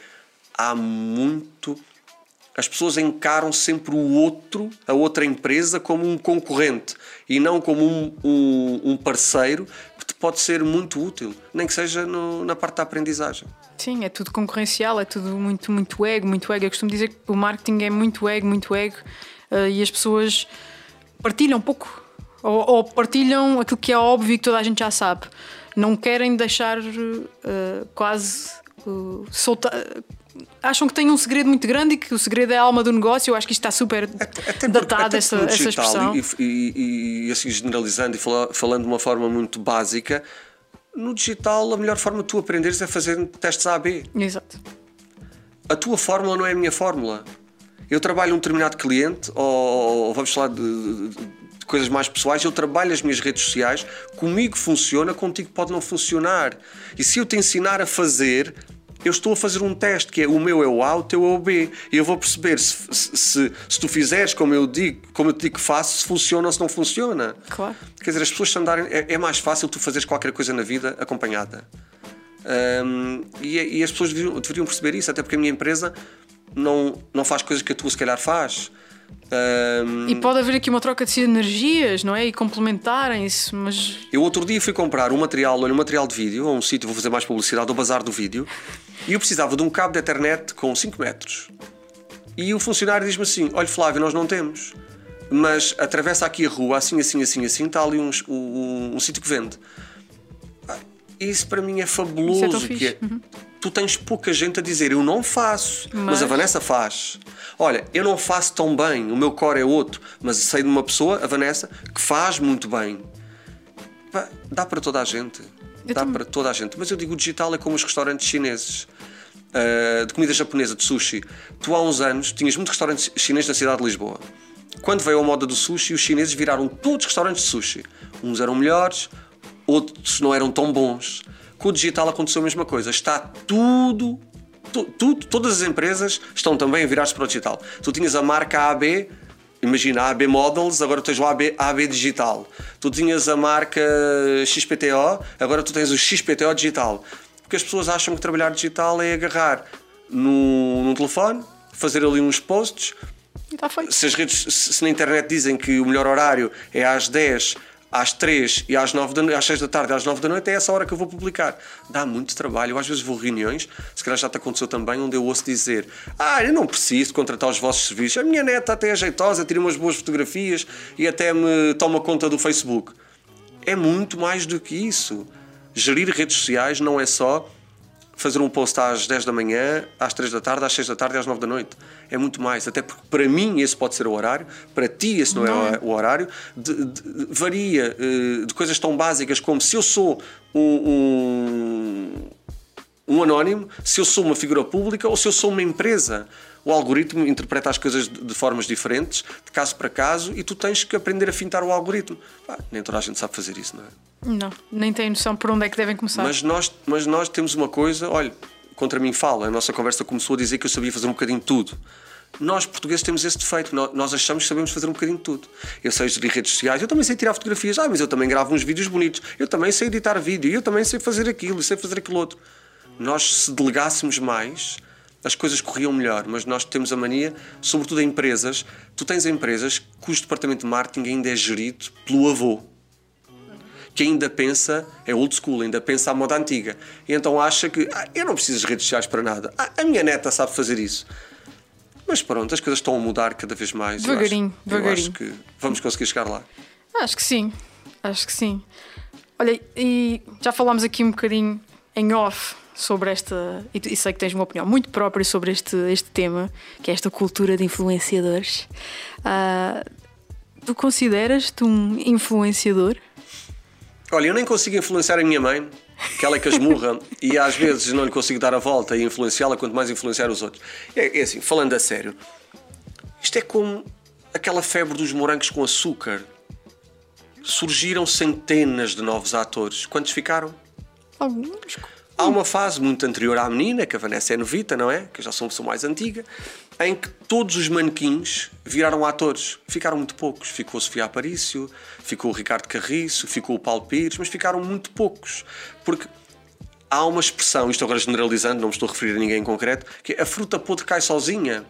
há muito as pessoas encaram sempre o outro, a outra empresa, como um concorrente e não como um, um, um parceiro que te pode ser muito útil, nem que seja no, na parte da aprendizagem. Sim, é tudo concorrencial, é tudo muito, muito ego, muito ego. Eu costumo dizer que o marketing é muito ego, muito ego, uh, e as pessoas partilham pouco. Ou, ou, partilham aquilo que é óbvio e que toda a gente já sabe. Não querem deixar uh, quase uh, soltar. Acham que têm um segredo muito grande e que o segredo é a alma do negócio. Eu acho que isto está super até, datado, essa, essa expressão. E, e, e, assim generalizando e falando de uma forma muito básica, no digital a melhor forma de tu aprenderes é fazer testes A-B. Exato. A tua fórmula não é a minha fórmula eu trabalho um determinado cliente, ou, ou vamos falar de, de, de, coisas mais pessoais, eu trabalho as minhas redes sociais, comigo funciona, contigo pode não funcionar. E se eu te ensinar a fazer, eu estou a fazer um teste, que é o meu é o A, o teu é o B. E eu vou perceber se, se, se, tu fizeres como eu digo, como eu te digo que faço, se funciona ou se não funciona. Claro. Quer dizer, as pessoas andarem. É, é mais fácil tu fazeres qualquer coisa na vida acompanhada. Um, e, e, as pessoas deveriam, deveriam, perceber isso, até porque a minha empresa não, não faz coisas que a tua se calhar faz. Um, e pode haver aqui uma troca de energias, não é? E complementarem-se, mas. Eu outro dia fui comprar um material, um material de vídeo, a um sítio, vou fazer mais publicidade, ao Bazar do Vídeo, e eu precisava de um cabo de internet com 5 metros. E o funcionário diz-me assim: Olha, Flávio, nós não temos, mas atravessa aqui a rua, assim, assim, assim, assim, está ali um, um, um sítio que vende. Isso para mim é fabuloso. Isso é que é, uhum. Tu tens pouca gente a dizer eu não faço, mas... mas... a Vanessa faz. Olha, eu não faço tão bem, o meu core é outro, mas sei de uma pessoa, a Vanessa, que faz muito bem. Dá para toda a gente. Eu Dá também. para toda a gente. Mas eu digo, o digital é como os restaurantes chineses. Uh, de comida japonesa, de sushi. Tu há uns anos tinhas muitos restaurantes chineses na cidade de Lisboa. Quando veio a moda do sushi, os chineses viraram todos restaurantes de sushi. Uns eram melhores, outros não eram tão bons. Com o digital aconteceu a mesma coisa. Está tudo, tu, tudo todas as empresas estão também a virar-se para o digital. Tu tinhas a marca AB, imagina a AB Models, agora tens o AB, AB Digital. Tu tinhas a marca XPTO, agora tu tens o XPTO Digital. Porque as pessoas acham que trabalhar digital é agarrar no, no telefone, fazer ali uns posts. Se, as redes, se na internet dizem que o melhor horário é às 10 às 3 e às, 9 da, às 6 da tarde às 9 da noite é essa hora que eu vou publicar. Dá muito trabalho. Eu às vezes vou a reuniões, se calhar já te aconteceu também, onde eu ouço dizer: Ah, eu não preciso contratar os vossos serviços. A minha neta até é jeitosa, tira umas boas fotografias e até me toma conta do Facebook. É muito mais do que isso. Gerir redes sociais não é só fazer um post às 10 da manhã, às 3 da tarde, às 6 da tarde e às 9 da noite. É muito mais. Até porque para mim esse pode ser o horário, para ti esse não, é não é o horário. De, de, varia eh, de coisas tão básicas como se eu sou um, um, um anónimo, se eu sou uma figura pública ou se eu sou uma empresa o algoritmo interpreta as coisas de, formas diferentes, de caso para caso, e tu tens que aprender a fintar o algoritmo. Pá, nem toda a gente sabe fazer isso, não é? Não, nem tem noção por onde é que devem começar. Mas nós, mas nós temos uma coisa, olha, contra mim fala, a nossa conversa começou a dizer que eu sabia fazer um bocadinho de tudo. Nós, portugueses, temos esse defeito. Nós achamos que sabemos fazer um bocadinho de tudo. Eu sei gerir redes sociais, eu também sei tirar fotografias. Ah, mas eu também gravo uns vídeos bonitos. Eu também sei editar vídeo. Eu também sei fazer aquilo, sei fazer aquilo outro. Nós, se delegássemos mais, as coisas corriam melhor, mas nós temos a mania, sobretudo em empresas, tu tens empresas cujo departamento de marketing ainda é gerido pelo avô, que ainda pensa, é old school, ainda pensa à moda antiga. E então acha que ah, eu não preciso de redes sociais para nada. Ah, a minha neta sabe fazer isso. Mas pronto, as coisas estão a mudar cada vez mais. Devagarinho, devagarinho. Eu acho que vamos conseguir chegar lá. Acho que sim, acho que sim. Olha, e já falámos aqui um bocadinho em off sobre esta. E sei que tens uma opinião muito própria sobre este, este tema, que é esta cultura de influenciadores. Uh, tu consideras-te um influenciador? Olha, eu nem consigo influenciar a minha mãe, que ela é que esmurra, e às vezes não lhe consigo dar a volta e influenciá-la, quanto mais influenciar os outros. É, é assim, falando a sério, isto é como aquela febre dos morangos com açúcar. Surgiram centenas de novos atores. Quantos ficaram? Alguns. Há uma fase muito anterior à menina, que a Vanessa é novita, não é? Que eu já sou uma pessoa mais antiga, em que todos os manequins viraram atores. Ficaram muito poucos. Ficou Sofia Aparício, ficou o Ricardo Carriço, ficou o Paulo Pires, mas ficaram muito poucos. Porque há uma expressão, isto agora generalizando, não me estou a referir a ninguém em concreto, que é a fruta podre cai sozinha.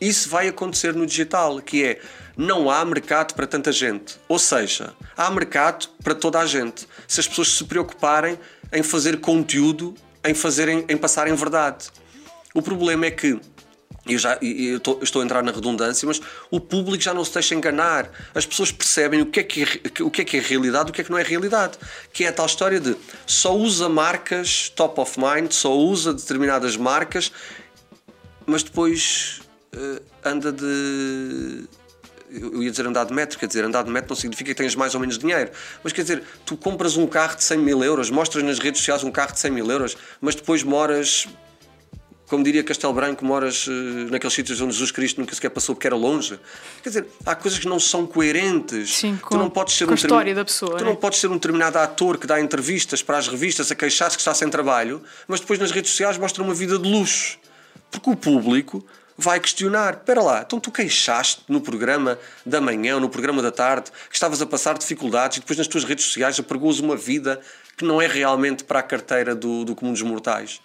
Isso vai acontecer no digital, que é não há mercado para tanta gente. Ou seja, há mercado para toda a gente. Se as pessoas se preocuparem em fazer conteúdo, em, fazerem, em passarem verdade. O problema é que eu já eu estou, estou a entrar na redundância, mas o público já não se deixa enganar. As pessoas percebem o que, é que é, o que é que é realidade o que é que não é realidade. Que é a tal história de só usa marcas top of mind, só usa determinadas marcas, mas depois uh, anda de eu ia dizer andar de metro, quer dizer, andar de metro não significa que tenhas mais ou menos dinheiro. Mas quer dizer, tu compras um carro de 100 mil euros, mostras nas redes sociais um carro de 100 mil euros, mas depois moras, como diria Castelo Branco, moras uh, naqueles sítios onde Jesus Cristo nunca sequer passou porque era longe. Quer dizer, há coisas que não são coerentes. Sim, com, tu não podes ser com um a história da pessoa. Tu é? não podes ser um determinado ator que dá entrevistas para as revistas a queixar-se que está sem trabalho, mas depois nas redes sociais mostra uma vida de luxo. Porque o público vai questionar. Espera lá, então tu queixaste no programa da manhã ou no programa da tarde que estavas a passar dificuldades e depois nas tuas redes sociais apregoas uma vida que não é realmente para a carteira do, do comum dos mortais.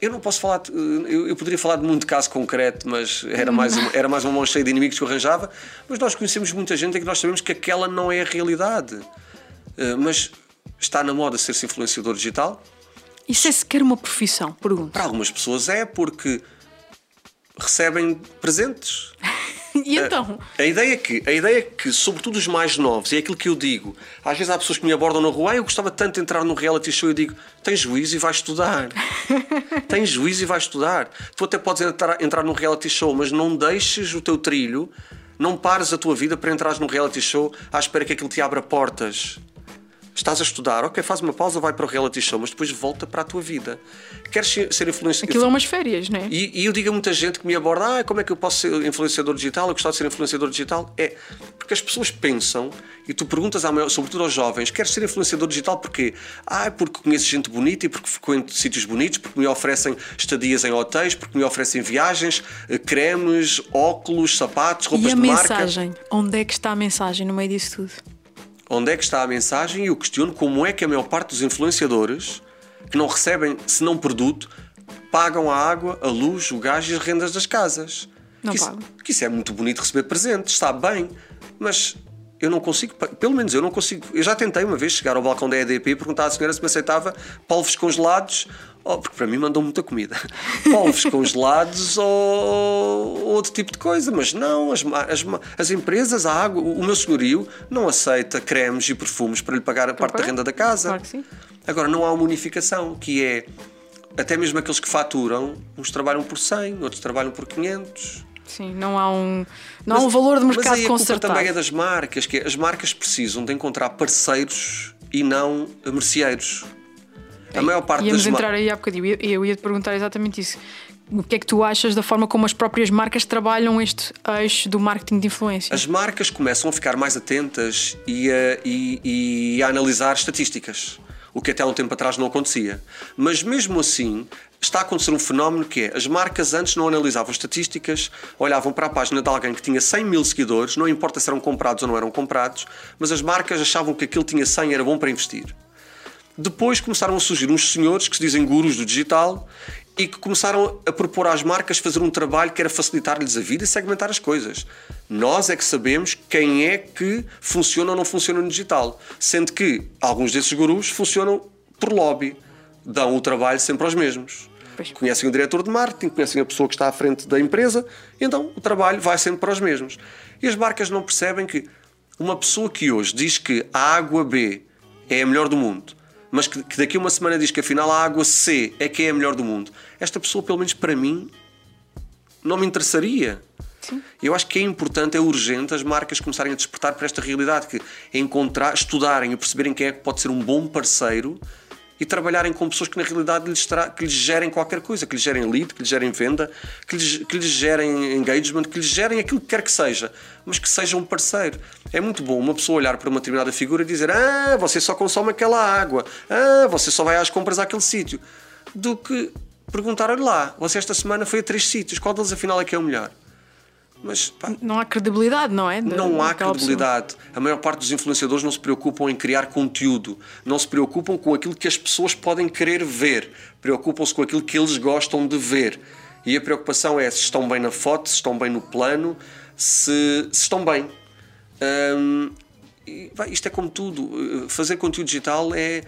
Eu não posso falar, eu, eu, poderia falar de muito caso concreto, mas era mais, uma, era mais uma mão cheia de inimigos que eu arranjava. Mas nós conhecemos muita gente em que nós sabemos que aquela não é a realidade. Uh, mas está na moda ser-se influenciador digital. Isso é sequer uma profissão? Pergunto. Para algumas pessoas é, porque recebem presentes. e então? A, a, ideia é que, a ideia é que, sobretudo os mais novos, é aquilo que eu digo. Às vezes há pessoas que me abordam na rua, ah, eu gostava tanto de entrar num reality show, eu digo, tens juízo e vais estudar. tens juízo e vais estudar. Tu até podes entrar, entrar num reality show, mas não deixes o teu trilho, não pares a tua vida para entrares num reality show à espera que aquilo te abra portas estás a estudar, ok, faz uma pausa, vai para o reality show, mas depois volta para a tua vida. Queres ser influenciador? Aquilo é umas férias, não é? E, e, eu digo a muita gente que me aborda, ah, como é que eu posso ser influenciador digital? Eu gostava de ser influenciador digital. É porque as pessoas pensam, e tu perguntas, maior, sobretudo aos jovens, queres ser influenciador digital porquê? Ah, é porque conheço gente bonita e porque frequento sítios bonitos, porque me oferecem estadias em hotéis, porque me oferecem viagens, eh, cremes, óculos, sapatos, roupas e a de marca. mensagem? Onde é que está a mensagem no meio disso tudo? Onde é que está a mensagem e eu questiono como é que a maior parte dos influenciadores que não recebem, se não produto, pagam a água, a luz, o gás e as rendas das casas. Não que isso, que isso é muito bonito receber presentes, está bem, mas eu não consigo, pelo menos eu não consigo. Eu já tentei uma vez chegar ao balcão da EDP e perguntar à senhora se me aceitava polvos congelados, oh, porque para mim mandam muita comida, polvos congelados ou, outro tipo de coisa, mas não, as, as, as, empresas, a água, o meu senhorio não aceita cremes e perfumes para lhe pagar a parte da renda da casa. Claro que sim. Agora, não há uma unificação, que é até mesmo aqueles que faturam, uns trabalham por 100, outros trabalham por 500. Sim, não há um, não mas, há um valor de mercado mas aí a culpa também é das marcas, que é, as marcas precisam de encontrar parceiros e não merceeiros. A maior parte Íamos das entrar aí há bocadinho, eu ia te perguntar exatamente isso. O que é que tu achas da forma como as próprias marcas trabalham este eixo do marketing de influência? As marcas começam a ficar mais atentas e a, e, e a analisar estatísticas o que até há um tempo atrás não acontecia. Mas mesmo assim, está a acontecer um fenómeno que é as marcas antes não analisavam estatísticas, olhavam para a página de alguém que tinha 100 mil seguidores, não importa se eram comprados ou não eram comprados, mas as marcas achavam que aquele tinha 100 era bom para investir. Depois começaram a surgir uns senhores que se dizem gurus do digital e que começaram a propor às marcas fazer um trabalho que era facilitar-lhes a vida e segmentar as coisas. Nós é que sabemos quem é que funciona ou não funciona no digital, sendo que alguns desses gurus funcionam por lobby, dão o trabalho sempre aos mesmos. Pois. Conhecem o diretor de marketing, conhecem a pessoa que está à frente da empresa, então o trabalho vai sempre para os mesmos. E as marcas não percebem que uma pessoa que hoje diz que a água B é a melhor do mundo mas que, que daqui a uma semana diz que afinal a água C é que é a melhor do mundo, esta pessoa, pelo menos para mim, não me interessaria. Sim. Eu acho que é importante, é urgente as marcas começarem a despertar para esta realidade, que é encontrar, estudarem e perceberem quem é que pode ser um bom parceiro e trabalharem com pessoas que na realidade lhes, que lhes gerem qualquer coisa, que lhes gerem lead, que lhes gerem venda, que lhes, que lhes gerem engagement, que lhes gerem aquilo que quer que seja, mas que seja um parceiro. É muito bom uma pessoa olhar para uma determinada figura e dizer ah, você só consome aquela água, ah, você só vai às compras àquele sítio, do que perguntar, olha lá, você esta semana foi a três sítios, qual deles afinal é que é o melhor? Mas, pá, não há credibilidade, não é? De, não há credibilidade. Pessoa. A maior parte dos influenciadores não se preocupam em criar conteúdo, não se preocupam com aquilo que as pessoas podem querer ver, preocupam-se com aquilo que eles gostam de ver. E a preocupação é se estão bem na foto, se estão bem no plano, se, se estão bem. Hum, e, isto é como tudo. Fazer conteúdo digital é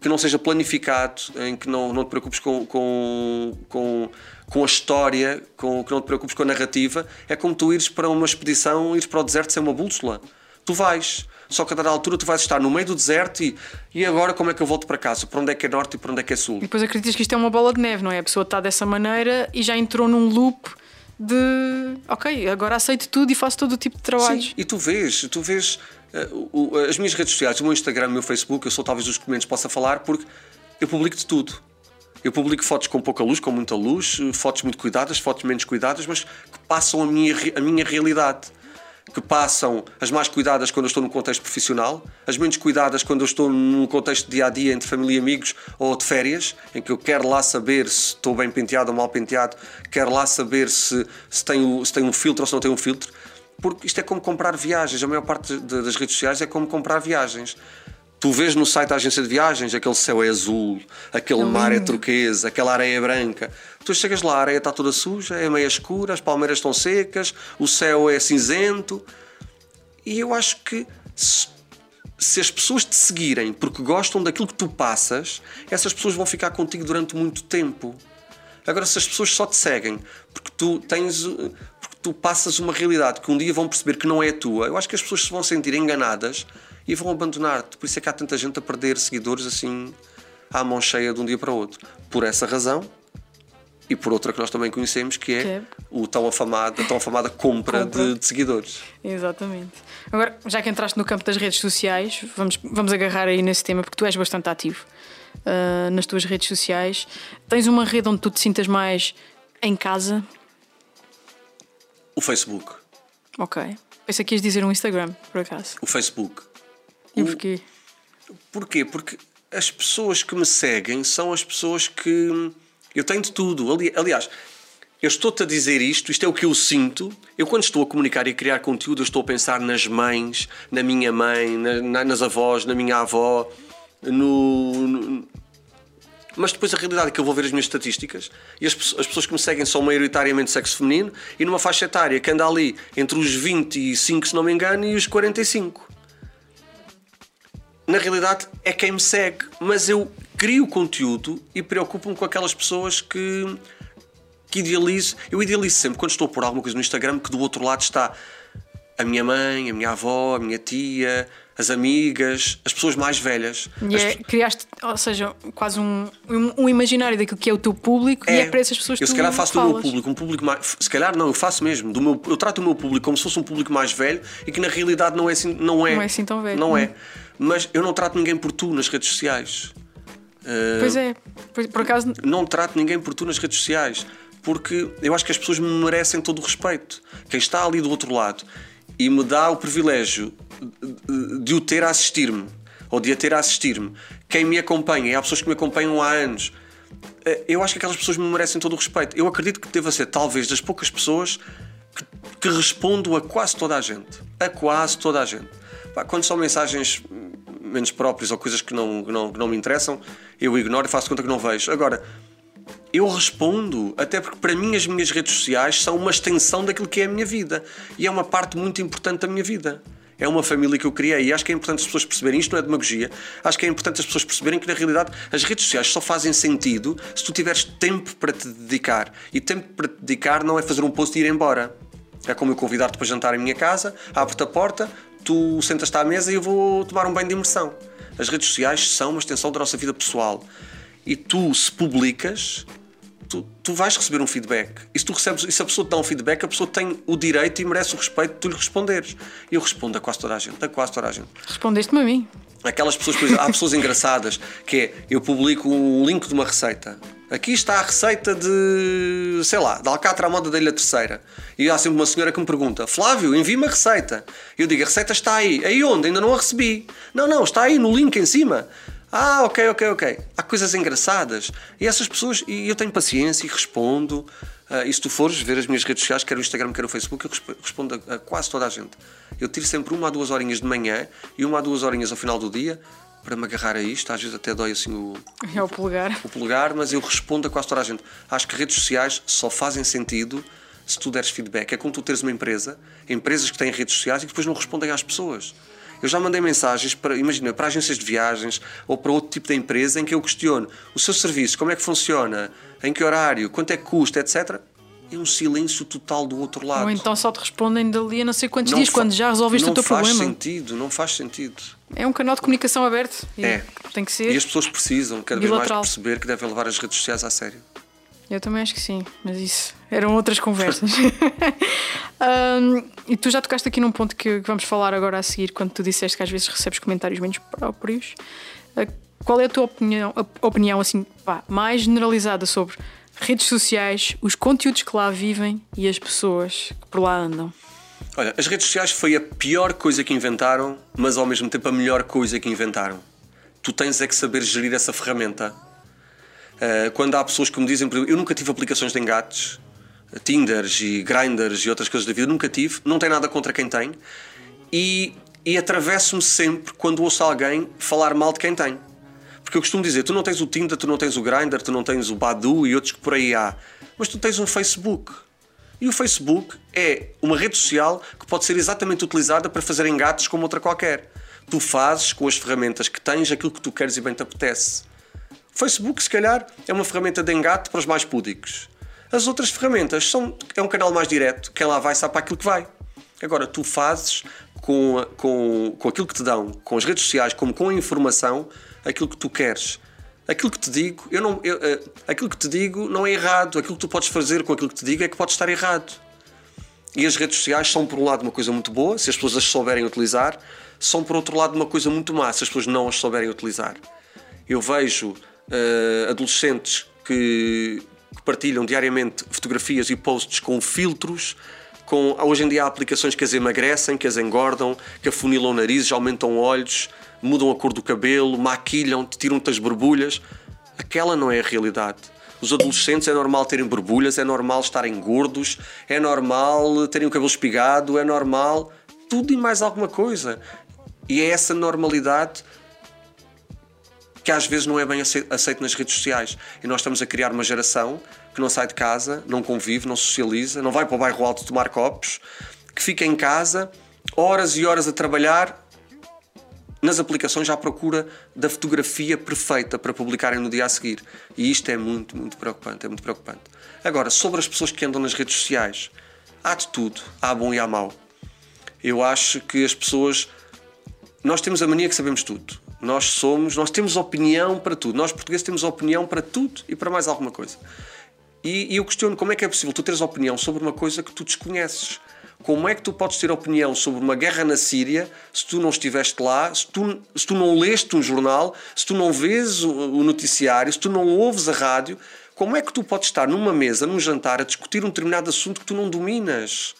que não seja planificado, em que não, não te preocupes com, com, com com a história, com que não te preocupes com a narrativa, é como tu ires para uma expedição, ires para o deserto sem uma bússola. Tu vais, só que a dada altura tu vais estar no meio do deserto e, e agora como é que eu volto para casa? Para onde é que é norte e para onde é que é sul? E depois acreditas que isto é uma bola de neve, não é? A pessoa está dessa maneira e já entrou num loop de ok, agora aceito tudo e faço todo o tipo de trabalho. Sim, e tu vês, tu vês uh, as minhas redes sociais, o meu Instagram, o meu Facebook, eu sou talvez dos comentários possa falar porque eu publico de tudo. Eu publico fotos com pouca luz, com muita luz, fotos muito cuidadas, fotos menos cuidadas, mas que passam a minha, a minha realidade. Que passam as mais cuidadas quando eu estou num contexto profissional, as menos cuidadas quando eu estou num contexto dia a dia entre família e amigos ou de férias, em que eu quero lá saber se estou bem penteado ou mal penteado, quero lá saber se, se, tenho, se tenho um filtro ou se não tenho um filtro. Porque isto é como comprar viagens. A maior parte das redes sociais é como comprar viagens Tu vês no site da agência de viagens aquele céu é azul, aquele mar é turquesa, aquela areia é branca. Tu chegas lá, a areia está toda suja, é meio escura, as palmeiras estão secas, o céu é cinzento. E eu acho que se, se as pessoas te seguirem porque gostam daquilo que tu passas, essas pessoas vão ficar contigo durante muito tempo. Agora, se as pessoas só te seguem porque tu tens. uh, porque tu passas uma realidade que um dia vão perceber que não é a tua, eu acho que as pessoas se vão sentir enganadas e vão abandonar-te. Por isso é que há tanta gente a perder seguidores assim à mão cheia de um dia para o outro. Por essa razão. E por outra que nós também conhecemos, que é, Que é? o tão afamado, a tão afamada compra, Compra. De, de seguidores. Exatamente. Agora, já que entraste no campo das redes sociais, vamos, vamos agarrar aí nesse tema, porque tu és bastante ativo ah, nas tuas redes sociais. Tens uma rede onde tu te sintas mais em casa? O Facebook. Ok. Pensei que ias dizer um Instagram, por acaso. O Facebook. E O- porquê? Porquê? Porque as pessoas que me seguem são as pessoas que. Eu tenho de tudo. Ali- Aliás, eu estou-te a dizer isto, isto é o que eu sinto. Eu, quando estou a comunicar e a criar conteúdo, eu estou a pensar nas mães, na minha mãe, na- na- nas avós, na minha avó, no. no- Mas depois a realidade é que eu vou ver as minhas estatísticas e as, as pessoas que me seguem são maioritariamente sexo feminino e numa faixa etária que anda ali entre os 25, se não me engano, e os 45 na realidade é quem me segue, mas eu crio conteúdo e preocupo-me com aquelas pessoas que, que idealizo. Eu idealizo sempre quando estou a pôr alguma coisa no Instagram que do outro lado está a minha mãe, a minha avó, a minha tia, as amigas, as pessoas mais velhas. E é- criaste, ou seja, quase um, um, um imaginário daquilo que é o teu público e é para essas pessoas que eu se calhar faço do meu falas. público um público mais se calhar não eu faço mesmo do meu eu trato o meu público como se fosse um público mais velho e que na realidade não é assim não é Não é assim tão velho. não é mas eu não trato ninguém por tu nas redes sociais Uh, Pois é, Pois- por acaso não trato ninguém por tu nas redes sociais, porque eu acho que as pessoas me merecem todo o respeito. Quem está ali do outro lado e me dá o privilégio de- o ter a assistir-me, ou de a ter a assistir-me, quem me acompanha, e há pessoas que me acompanham há anos, eh, eu acho que aquelas pessoas me merecem todo o respeito. Eu acredito que deva ser, talvez, das poucas pessoas que, que respondo a quase toda a gente. A quase toda a gente. Quando são mensagens menos próprias ou coisas que não, não, que não me interessam, eu ignoro e faço conta que não vejo. Agora, eu respondo, até porque para mim as minhas redes sociais são uma extensão daquilo que é a minha vida e é uma parte muito importante da minha vida. É uma família que eu criei e acho que é importante as pessoas perceberem, isto não é demagogia, acho que é importante as pessoas perceberem que na realidade as redes sociais só fazem sentido se tu tiveres tempo para te dedicar. E tempo para te dedicar não é fazer um post e ir embora. É como eu convidar-te para jantar em minha casa, abro-te a porta, tu sentas-te à mesa e eu vou tomar um banho de imersão. As redes sociais são uma extensão da nossa vida pessoal. E tu, se publicas, tu, tu vais receber um feedback. E se, tu recebes, e se a pessoa te dá um feedback, a pessoa tem o direito e merece o respeito de tu lhe responderes. E eu respondo a quase toda a gente, a quase toda a gente. respondeste-me a mim. Aquelas pessoas, por exemplo, há pessoas engraçadas que é, eu publico um link de uma receita. Aqui está a receita de, sei lá, de alcatra à moda da Ilha Terceira. E há sempre uma senhora que me pergunta: Flávio, envie-me a receita. Eu digo: a receita está aí. Aí onde? Ainda não a recebi. Não, não, está aí no link em cima. Ah, ok, ok, ok. Há coisas engraçadas. E essas pessoas, e eu tenho paciência e respondo. Ah, e se tu fores ver as minhas redes sociais, quer o Instagram, quer o Facebook, eu resp- respondo a, a quase toda a gente. Eu tiro sempre uma a duas horinhas de manhã e uma a duas horinhas ao final do dia para me agarrar a isto. Às vezes até dói assim o, É o polegar. o polegar, mas eu respondo a quase toda a gente. Acho que redes sociais só fazem sentido se tu deres feedback. É como tu teres uma empresa, empresas que têm redes sociais e que depois não respondem às pessoas. Eu já mandei mensagens para, imagina, para agências de viagens ou para outro tipo de empresa em que eu questiono o seu serviço, como é que funciona, em que horário, quanto é que custa, etc. É um silêncio total do outro lado. Ou então só te respondem dali a não sei quantos Não dias, quando já resolveste não o teu faz problema. sentido, não faz sentido. É um canal de comunicação aberto. É. Tem que ser. E as pessoas precisam cada vez mais perceber que devem levar as redes sociais a sério. Eu também acho que sim, mas isso eram outras conversas. Ahm, e tu já tocaste aqui num ponto que que vamos falar agora a seguir, quando tu disseste que às vezes recebes comentários menos próprios. Ah, qual é a tua opinião, a- opinião assim, pá, mais generalizada sobre redes sociais, os conteúdos que lá vivem e as pessoas que por lá andam? Olha, as redes sociais foi a pior coisa que inventaram, mas ao mesmo tempo a melhor coisa que inventaram. Tu tens é que saber gerir essa ferramenta. Uh, quando há pessoas que me dizem, por exemplo, eu nunca tive aplicações de engates, Tinders e Grinders e outras coisas da vida, nunca tive, não tem nada contra quem tem. E e atravesso-me sempre quando ouço alguém falar mal de quem tem. Porque eu costumo dizer, tu não tens o Tinder, tu não tens o Grindr, tu não tens o Badu e outros que por aí há, mas tu tens um Facebook. E o Facebook é uma rede social que pode ser exatamente utilizada para fazer engates como outra qualquer. Tu fazes com as ferramentas que tens aquilo que tu queres e bem te apetece. Facebook, se calhar, é uma ferramenta de engate para os mais púdicos. As outras ferramentas são, é um canal mais direto, quem lá vai sabe para aquilo que vai. Agora, tu fazes com, com, com aquilo que te dão, com as redes sociais, como com a informação, aquilo que tu queres. Aquilo que te digo, eu não, eu, uh, aquilo que te digo não é errado. Aquilo que tu podes fazer com aquilo que te digo é que pode estar errado. E as redes sociais são, por um lado, uma coisa muito boa, se as pessoas as souberem utilizar, são, por outro lado, uma coisa muito má, se as pessoas não as souberem utilizar. Eu vejo uh, adolescentes que, que partilham diariamente fotografias e posts com filtros com, hoje em dia há aplicações que as emagrecem, que as engordam, que afunilam narizes, aumentam olhos, mudam a cor do cabelo, maquilham, tiram-te as borbulhas. Aquela não é a realidade. Os adolescentes é normal terem borbulhas, é normal estarem gordos, é normal terem o cabelo espigado, é normal tudo e mais alguma coisa. E é essa normalidade que às vezes não é bem aceito nas redes sociais. E nós estamos a criar uma geração que não sai de casa, não convive, não socializa, não vai para o bairro alto tomar copos, que fica em casa horas e horas a trabalhar nas aplicações à procura da fotografia perfeita para publicarem no dia a seguir. E isto é muito, muito preocupante, é muito preocupante. Agora, sobre as pessoas que andam nas redes sociais, há de tudo, há bom e há mau. Eu acho que as pessoas nós temos a mania que sabemos tudo. Nós somos, nós temos opinião para tudo. Nós portugueses temos opinião para tudo e para mais alguma coisa. E, e eu questiono como é que é possível tu teres opinião sobre uma coisa que tu desconheces. Como é que tu podes ter opinião sobre uma guerra na Síria se tu não estiveste lá, se tu, se tu não leste um jornal, se tu não vês o, o noticiário, se tu não ouves a rádio? Como é que tu podes estar numa mesa, num jantar, a discutir um determinado assunto que tu não dominas,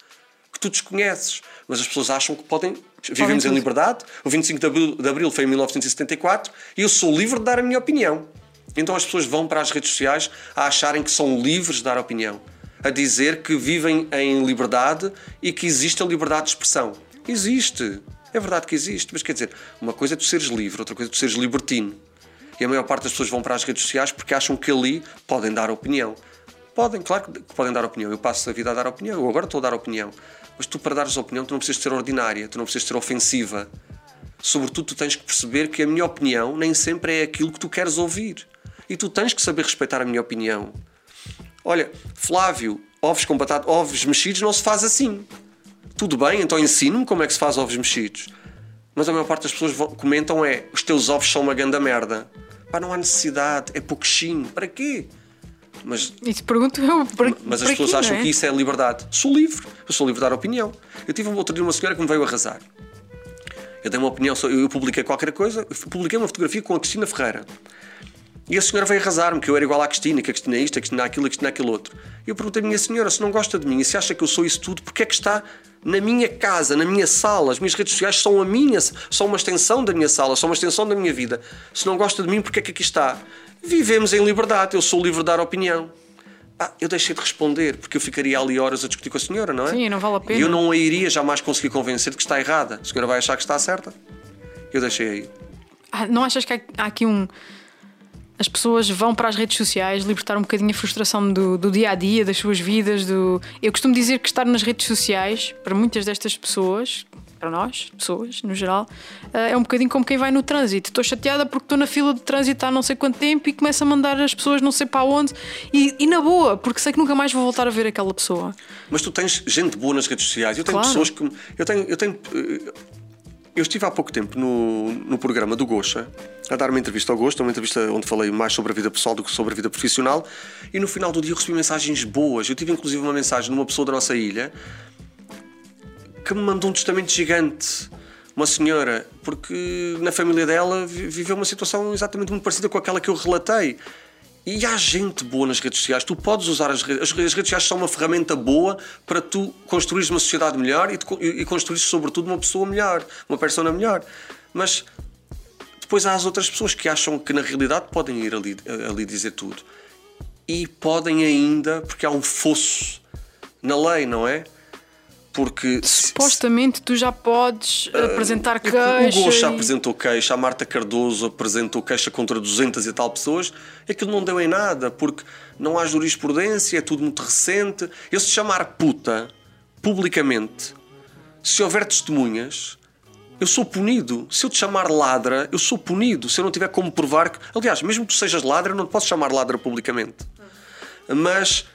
que tu desconheces? Mas as pessoas acham que podem Vivemos em liberdade. O 25 de abril, de abril foi em 1974 e eu sou livre de dar a minha opinião. Então as pessoas vão para as redes sociais a acharem que são livres de dar opinião, a dizer que vivem em liberdade e que existe a liberdade de expressão. Existe. É verdade que existe, mas quer dizer, uma coisa é tu seres livre, outra coisa é tu seres libertino. E a maior parte das pessoas vão para as redes sociais porque acham que ali podem dar opinião. Podem, claro que podem dar opinião. Eu passo a vida a dar opinião. Eu agora estou a dar opinião. Mas tu, para dares opinião, tu não precisas ser ordinária, tu não precisas ser ofensiva. Sobretudo, tu tens que perceber que a minha opinião nem sempre é aquilo que tu queres ouvir. E tu tens que saber respeitar a minha opinião. Olha, Flávio, ovos com batata, ovos mexidos não se faz assim. Tudo bem, então ensino-me como é que se faz ovos mexidos. Mas a maior parte das pessoas comentam é os teus ovos são uma grande merda. Pá, não há necessidade, é pouquinho. Para quê? Mas, te pergunto eu, mas as pessoas acham é? que isso é liberdade. Sou livre, eu sou livre de dar opinião. Eu tive um outro dia uma senhora que me veio arrasar. Eu dei uma opinião, eu publiquei qualquer coisa, publiquei uma fotografia com a Cristina Ferreira. E a senhora veio arrasar-me, que eu era igual à Cristina, que a Cristina é isto, a Cristina é aquilo, a Cristina é aquilo outro. E eu perguntei à minha senhora, se não gosta de mim e se acha que eu sou isso tudo, porque é que está na minha casa, na minha sala? As minhas redes sociais são a minha, são uma extensão da minha sala, são uma extensão da minha vida. Se não gosta de mim, porque é que aqui está? Vivemos em liberdade, eu sou livre de dar opinião. Ah, eu deixei de responder porque eu ficaria ali horas a discutir com a senhora, não é? Sim, não vale a pena. E eu não a iria jamais conseguir convencer de que está errada. A senhora vai achar que está certa. Eu deixei aí. Ah, não achas que há, aqui um. As pessoas vão para as redes sociais libertar um bocadinho a frustração do, do dia a dia, das suas vidas. Do... Eu costumo dizer que estar nas redes sociais, para muitas destas pessoas, para nós, pessoas no geral, eh, é um bocadinho como quem vai no trânsito. Estou chateada porque estou na fila de trânsito há não sei quanto tempo e começo a mandar as pessoas não sei para onde e, e, na boa, porque sei que nunca mais vou voltar a ver aquela pessoa. Mas tu tens gente boa nas redes sociais. Eu tenho claro. pessoas que. Eu tenho. Eu tenho eh, eu estive há pouco tempo no, no programa do Gocha a dar uma entrevista ao Gosto, uma entrevista onde falei mais sobre a vida pessoal do que sobre a vida profissional, e no final do dia recebi mensagens boas. Eu tive inclusive uma mensagem de uma pessoa da nossa ilha que me mandou um testamento gigante. Uma senhora, porque na família dela viveu uma situação exatamente muito parecida com aquela que eu relatei. E há gente boa nas redes sociais. Tu podes usar as redes, as redes sociais são uma ferramenta boa para tu construires uma sociedade melhor e, e construires sobretudo uma pessoa melhor, uma persona melhor. Mas depois há as outras pessoas que acham que na realidade podem ir ali, ali dizer tudo. E podem ainda, porque há um fosso na lei, não é? Porque supostamente tu já podes uh, apresentar queixa. O Gosto já apresentou queixa, a Marta Cardoso apresentou queixa contra 200 e tal pessoas, e aquilo não deu em nada, porque não há jurisprudência, é tudo muito recente. Eu se chamar puta publicamente, se houver testemunhas, eu sou punido. Se eu te chamar ladra, eu sou punido. Se eu não tiver como provar que. Aliás, mesmo que tu sejas ladra, eu não te posso chamar ladra publicamente. Mas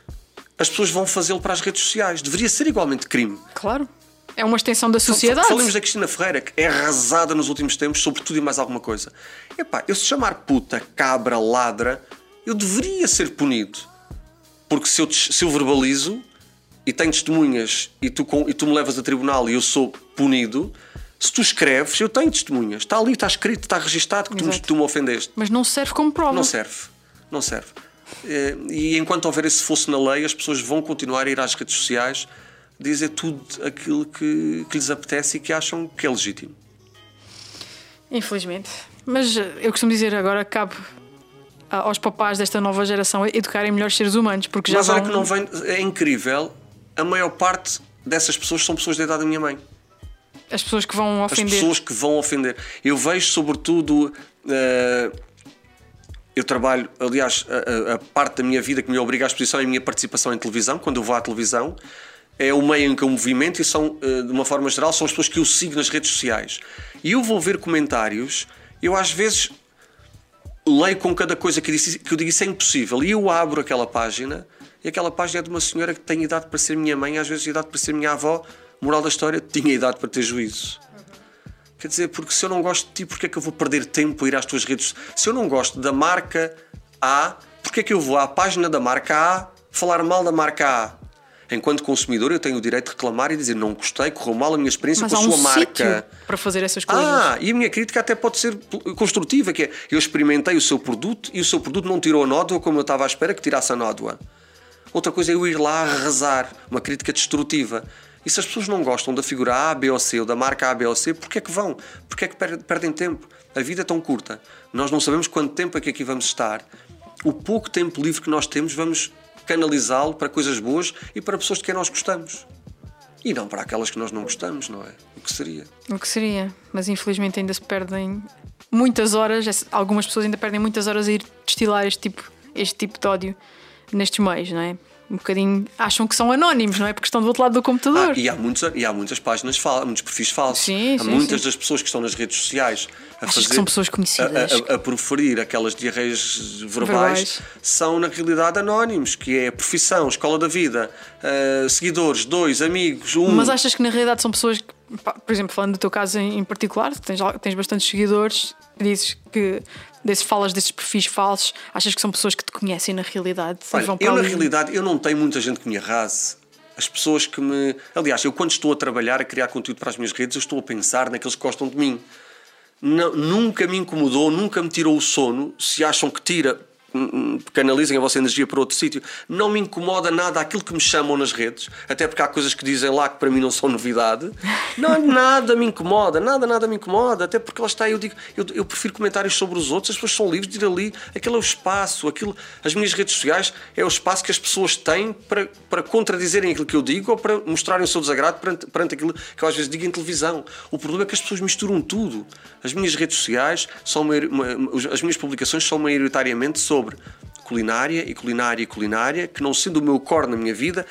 as pessoas vão fazê-lo para as redes sociais. Deveria ser igualmente crime. Claro. É uma extensão da sociedade. Falemos da Cristina Ferreira, que é arrasada nos últimos tempos sobre tudo e mais alguma coisa. Epá, eu se chamar puta, cabra, ladra, eu deveria ser punido. Porque se eu, se eu verbalizo e tenho testemunhas e tu, e tu me levas a tribunal e eu sou punido, se tu escreves, eu tenho testemunhas. Está ali, está escrito, está registado que tu tu me ofendeste. Mas não serve como prova. Não serve. Não serve. Eh, e enquanto houver esse fosse na lei, as pessoas vão continuar a ir às redes sociais dizer tudo aquilo que, que lhes apetece e que acham que é legítimo. Infelizmente. Mas eh, eu costumo dizer agora cabe aos papás desta nova geração educarem melhores seres humanos, porque já Mas vão... olha que não vem, é incrível, a maior parte dessas pessoas são pessoas da idade da minha mãe. As pessoas que vão ofender. As pessoas que vão ofender. Eu vejo, sobretudo, uh, eu trabalho, aliás, a, a, parte da minha vida que me obriga à exposição é a minha participação em televisão, quando eu vou à televisão, é o meio em que eu movimento e são, eh, de uma forma geral, são as pessoas que eu sigo nas redes sociais. E eu vou ver comentários, eu às vezes leio com cada coisa que, disse, que eu digo isso é impossível. E eu abro aquela página e aquela página é de uma senhora que tem idade para ser minha mãe, às vezes idade para ser minha avó. Moral da história, tinha idade para ter juízo. Quer dizer, porque se eu não gosto de ti, porque é que eu vou perder tempo a ir às tuas redes? Se eu não gosto da marca A, porque é que eu vou à página da marca A falar mal da marca A? Enquanto consumidor, eu tenho o direito de reclamar e dizer não gostei, correu mal a minha experiência Mas com a um sua marca. Para fazer essas coisas. Ah, e a minha crítica até pode ser construtiva, que é eu experimentei o seu produto e o seu produto não tirou a nódoa como eu estava à espera que tirasse a nódoa. Outra coisa é eu ir lá arrasar, uma crítica destrutiva. E se as pessoas não gostam da figura A, B ou C ou da marca A, B ou C, porquê é que vão? Porquê é que perdem tempo? A vida é tão curta. Nós não sabemos quanto tempo é que aqui vamos estar. O pouco tempo livre que nós temos, vamos canalizá-lo para coisas boas e para pessoas de quem nós gostamos. E não para aquelas que nós não gostamos, não é? O que seria? O que seria. Mas infelizmente ainda se perdem muitas horas, algumas pessoas ainda perdem muitas horas a ir destilar este tipo, este tipo de ódio nestes meios, não é? Um bocadinho acham que são anónimos, não é? Porque estão do outro lado do computador. Ah, e, há muitos, e há muitas páginas falsas, muitos perfis falsos. Sim, há sim, muitas sim. das pessoas que estão nas redes sociais a Achas fazer, que são pessoas conhecidas. A, a, a, proferir aquelas diarreias verbais, verbais, são na realidade anónimos, que é profissão, escola da vida, uh, seguidores, dois, amigos, um. Mas achas que na realidade são pessoas que, por exemplo, falando do teu caso em particular, tens, tens bastantes seguidores, dizes que desses, falas desses perfis falsos, achas que são pessoas que te conhecem na realidade? Olha, eu, na realidade, eu não tenho muita gente que me arrase. As pessoas que me. Aliás, eu quando estou a trabalhar, a criar conteúdo para as minhas redes, eu estou a pensar naqueles que gostam de mim. Não, nunca me incomodou, nunca me tirou o sono. Se acham que tira, canalizem a vossa energia para outro sítio. Não me incomoda nada aquilo que me chamam nas redes, até porque há coisas que dizem lá que para mim não são novidade. Não, nada me incomoda, nada, nada me incomoda, até porque lá está, eu digo, eu, eu prefiro comentários sobre os outros, as pessoas são livres de ir ali, aquele é o espaço, aquilo, as minhas redes sociais é o espaço que as pessoas têm para, para contradizerem aquilo que eu digo ou para mostrarem o seu desagrado perante, perante aquilo que eu às vezes digo em televisão. O problema é que as pessoas misturam tudo. As minhas redes sociais são uma, uma, as minhas publicações são maioritariamente sobre sobre culinária e culinária e culinária, que não sendo o meu core na minha vida,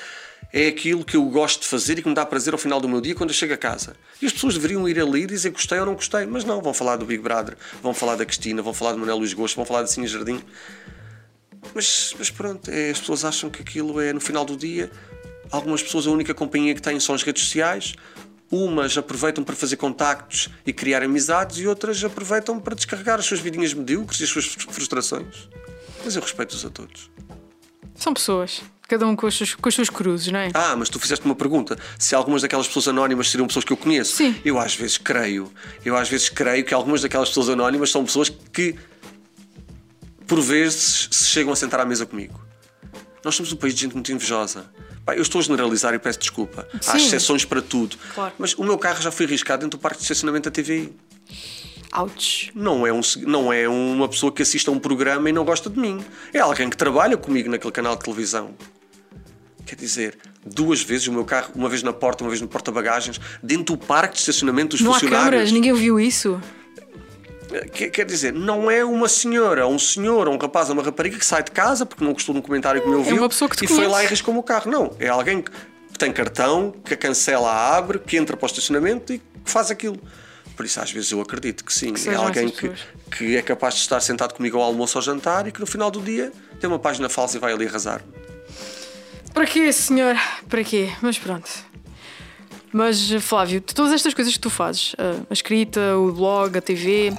é aquilo que eu gosto de fazer e que me dá prazer ao final do meu dia quando eu chego a casa. E as pessoas deveriam ir ali e dizer gostei ou não gostei, mas não, vão falar do Big Brother, vão falar da Cristina, vão falar do Manuel Luís Gosto, vão falar da Cine Jardim. Mas, mas pronto, é, as pessoas acham que aquilo é no final do dia. Algumas pessoas a única companhia que têm são as redes sociais, Umas aproveitam para fazer contactos e criar amizades e outras aproveitam para descarregar as suas vidinhas medíocres e as suas frustrações. Mas eu respeito-os a todos. São pessoas. Cada um com as, suas, com as suas cruzes, não é? Ah, mas tu fizeste uma pergunta. Se algumas daquelas pessoas anónimas seriam pessoas que eu conheço. Sim. Eu às vezes creio. Eu às vezes creio que algumas daquelas pessoas anónimas são pessoas que, por vezes, se chegam a sentar à mesa comigo. Nós somos um país de gente muito invejosa. Pá, eu estou a generalizar e peço desculpa. Sim. Há exceções para tudo. Claro. Mas o meu carro já foi arriscado dentro do parque de estacionamento da TVI. Ouch. Não é, um, não é uma pessoa que assiste a um programa e não gosta de mim. É alguém que trabalha comigo naquele canal de televisão. Quer dizer, duas vezes o meu carro, uma vez na porta, uma vez no porta-bagagens, dentro do parque de estacionamento dos Não há funcionários. câmaras, ninguém viu isso. Quer, quer dizer, não é uma senhora, um senhor, um rapaz ou uma rapariga que sai de casa porque não gostou de um comentário que me ouviu É uma pessoa que te e foi conhece. lá e riscou o carro. Não, é alguém que tem cartão, que a cancela, abre, que entra para o estacionamento e que faz aquilo. Por isso, às vezes, eu acredito que sim. é sejam alguém que, que é capaz de estar sentado comigo ao almoço ou jantar e que no final do dia tem uma página falsa e vai ali arrasar. Para quê, senhor? Para quê? Mas pronto. Mas, Flávio, de todas estas coisas que tu fazes, a- a escrita, o blog, a TV,